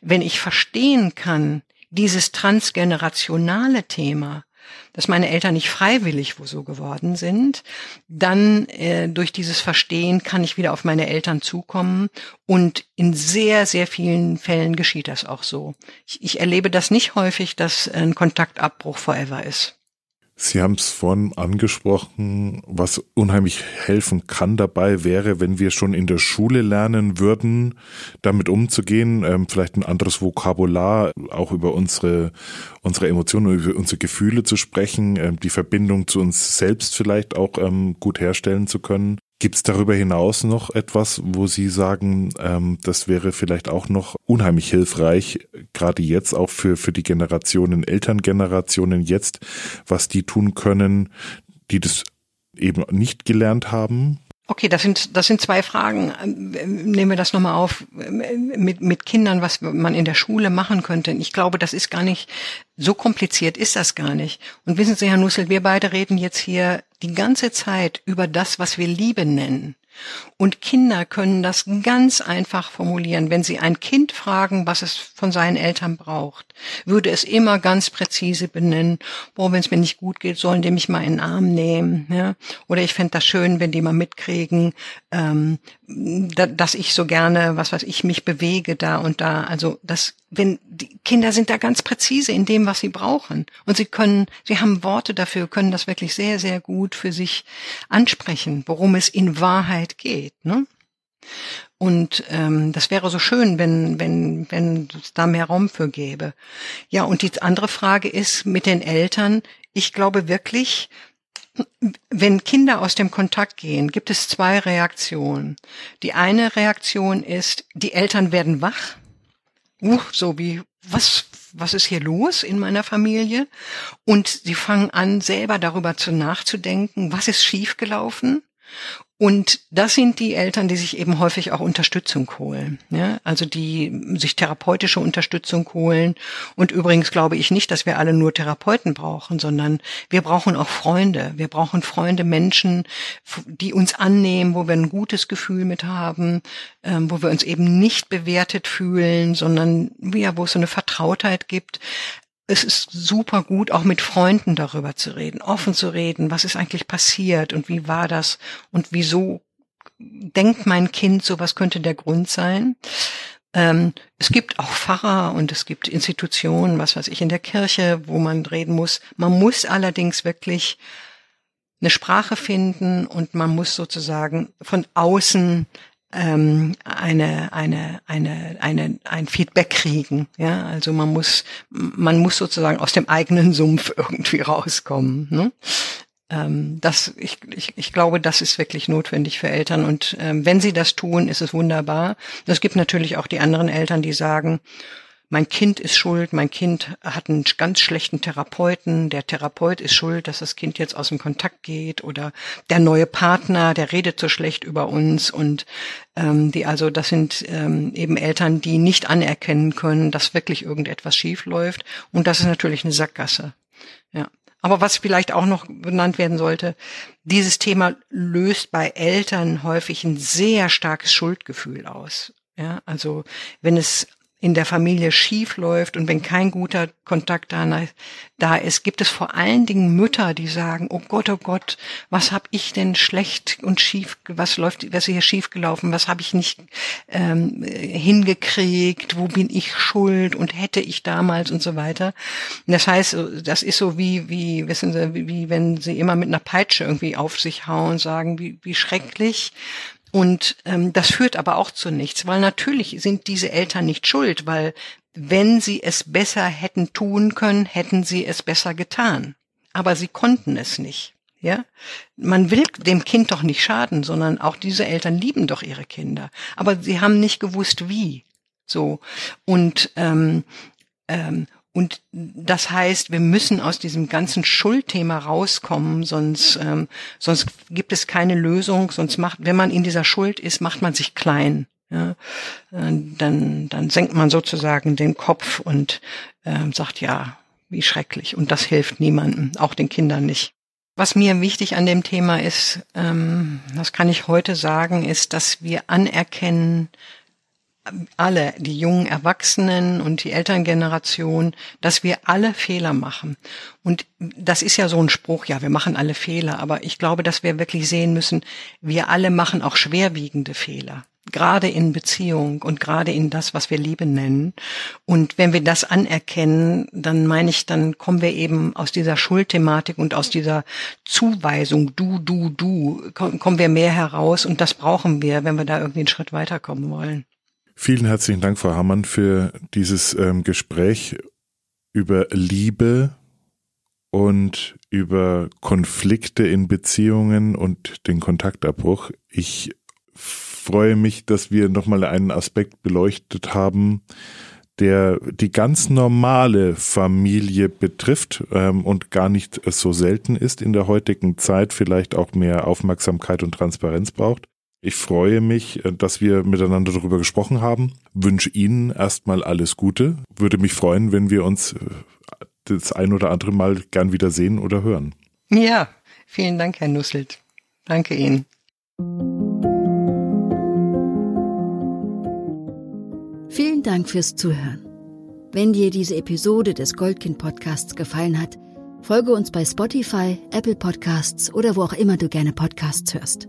wenn ich verstehen kann, dieses transgenerationale Thema, dass meine Eltern nicht freiwillig so geworden sind, dann äh, durch dieses Verstehen kann ich wieder auf meine Eltern zukommen und in sehr, sehr vielen Fällen geschieht das auch so. Ich, ich erlebe das nicht häufig, dass ein Kontaktabbruch forever ist. Sie haben es vorhin angesprochen, was unheimlich helfen kann dabei wäre, wenn wir schon in der Schule lernen würden, damit umzugehen, ähm, vielleicht ein anderes Vokabular, auch über unsere, unsere Emotionen, über unsere Gefühle zu sprechen, ähm, die Verbindung zu uns selbst vielleicht auch ähm, gut herstellen zu können. Gibt es darüber hinaus noch etwas, wo Sie sagen, ähm, das wäre vielleicht auch noch unheimlich hilfreich, gerade jetzt auch für, für die Generationen, Elterngenerationen jetzt, was die tun können, die das eben nicht gelernt haben? Okay, das sind, das sind zwei Fragen. Nehmen wir das nochmal auf mit, mit Kindern, was man in der Schule machen könnte. Ich glaube, das ist gar nicht, so kompliziert ist das gar nicht. Und wissen Sie, Herr Nussel, wir beide reden jetzt hier die ganze Zeit über das, was wir Liebe nennen. Und Kinder können das ganz einfach formulieren. Wenn sie ein Kind fragen, was es von seinen Eltern braucht, würde es immer ganz präzise benennen, boah, wenn es mir nicht gut geht, sollen die mich mal in den Arm nehmen. Ja? Oder ich fände das schön, wenn die mal mitkriegen, ähm, dass ich so gerne, was weiß ich, mich bewege da und da. Also das, wenn die Kinder sind da ganz präzise in dem, was sie brauchen. Und sie können, sie haben Worte dafür, können das wirklich sehr, sehr gut für sich ansprechen, worum es in Wahrheit geht. Ne? Und ähm, das wäre so schön, wenn, wenn, wenn es da mehr Raum für gäbe. Ja, und die andere Frage ist mit den Eltern. Ich glaube wirklich, wenn Kinder aus dem Kontakt gehen, gibt es zwei Reaktionen. Die eine Reaktion ist, die Eltern werden wach. Uh, so wie, was, was ist hier los in meiner Familie? Und sie fangen an, selber darüber zu nachzudenken, was ist schiefgelaufen? Und das sind die Eltern, die sich eben häufig auch Unterstützung holen. Ja? Also die sich therapeutische Unterstützung holen. Und übrigens glaube ich nicht, dass wir alle nur Therapeuten brauchen, sondern wir brauchen auch Freunde. Wir brauchen Freunde, Menschen, die uns annehmen, wo wir ein gutes Gefühl mit haben, ähm, wo wir uns eben nicht bewertet fühlen, sondern ja, wo es so eine Vertrautheit gibt es ist super gut, auch mit Freunden darüber zu reden, offen zu reden, was ist eigentlich passiert und wie war das und wieso denkt mein Kind, so was könnte der Grund sein. Ähm, es gibt auch Pfarrer und es gibt Institutionen, was weiß ich, in der Kirche, wo man reden muss. Man muss allerdings wirklich eine Sprache finden und man muss sozusagen von außen ähm, eine, eine, eine, eine, ein Feedback kriegen. Ja, also man muss, man muss sozusagen aus dem eigenen Sumpf <laughs> irgendwie rauskommen. Ne? Ähm, das, ich, ich, ich glaube, das ist wirklich notwendig für Eltern. Und ähm, wenn sie das tun, ist es wunderbar. Es gibt natürlich auch die anderen Eltern, die sagen, mein Kind ist schuld, mein Kind hat einen ganz schlechten Therapeuten, der Therapeut ist schuld, dass das Kind jetzt aus dem Kontakt geht oder der neue Partner, der redet so schlecht über uns und ähm, die also das sind ähm, eben Eltern, die nicht anerkennen können, dass wirklich irgendetwas schief läuft und das ist natürlich eine Sackgasse. Ja. Aber was vielleicht auch noch benannt werden sollte, dieses Thema löst bei Eltern häufig ein sehr starkes Schuldgefühl aus. Ja, also wenn es in der Familie schief läuft und wenn kein guter Kontakt da, ist, gibt es vor allen Dingen Mütter, die sagen, oh Gott, oh Gott, was habe ich denn schlecht und schief, was läuft, was ist hier schief gelaufen, was habe ich nicht ähm, hingekriegt, wo bin ich schuld und hätte ich damals und so weiter. Und das heißt, das ist so wie, wie, wissen Sie, wie, wie wenn Sie immer mit einer Peitsche irgendwie auf sich hauen, sagen, wie, wie schrecklich. Und ähm, das führt aber auch zu nichts, weil natürlich sind diese Eltern nicht schuld, weil wenn sie es besser hätten tun können, hätten sie es besser getan. Aber sie konnten es nicht. Ja, man will dem Kind doch nicht schaden, sondern auch diese Eltern lieben doch ihre Kinder. Aber sie haben nicht gewusst, wie. So und ähm, ähm, und das heißt, wir müssen aus diesem ganzen Schuldthema rauskommen, sonst, ähm, sonst gibt es keine Lösung, sonst macht, wenn man in dieser Schuld ist, macht man sich klein. Ja? Äh, dann, dann senkt man sozusagen den Kopf und ähm, sagt, ja, wie schrecklich. Und das hilft niemandem, auch den Kindern nicht. Was mir wichtig an dem Thema ist, ähm, das kann ich heute sagen, ist, dass wir anerkennen, alle, die jungen Erwachsenen und die Elterngeneration, dass wir alle Fehler machen. Und das ist ja so ein Spruch, ja, wir machen alle Fehler, aber ich glaube, dass wir wirklich sehen müssen, wir alle machen auch schwerwiegende Fehler. Gerade in Beziehung und gerade in das, was wir Liebe nennen. Und wenn wir das anerkennen, dann meine ich, dann kommen wir eben aus dieser Schuldthematik und aus dieser Zuweisung, du, du, du, kommen wir mehr heraus und das brauchen wir, wenn wir da irgendwie einen Schritt weiterkommen wollen. Vielen herzlichen Dank, Frau Hammann, für dieses ähm, Gespräch über Liebe und über Konflikte in Beziehungen und den Kontaktabbruch. Ich freue mich, dass wir nochmal einen Aspekt beleuchtet haben, der die ganz normale Familie betrifft ähm, und gar nicht so selten ist in der heutigen Zeit, vielleicht auch mehr Aufmerksamkeit und Transparenz braucht. Ich freue mich, äh, dass wir miteinander darüber gesprochen haben. Wünsche Ihnen erstmal alles Gute. Würde mich freuen, wenn wir uns äh, das ein oder andere Mal gern wieder sehen oder hören. Ja, vielen Dank, Herr Nusselt. Danke Ihnen. Vielen Dank fürs Zuhören. Wenn dir diese Episode des Goldkind Podcasts gefallen hat, folge uns bei Spotify, Apple Podcasts oder wo auch immer du gerne Podcasts hörst.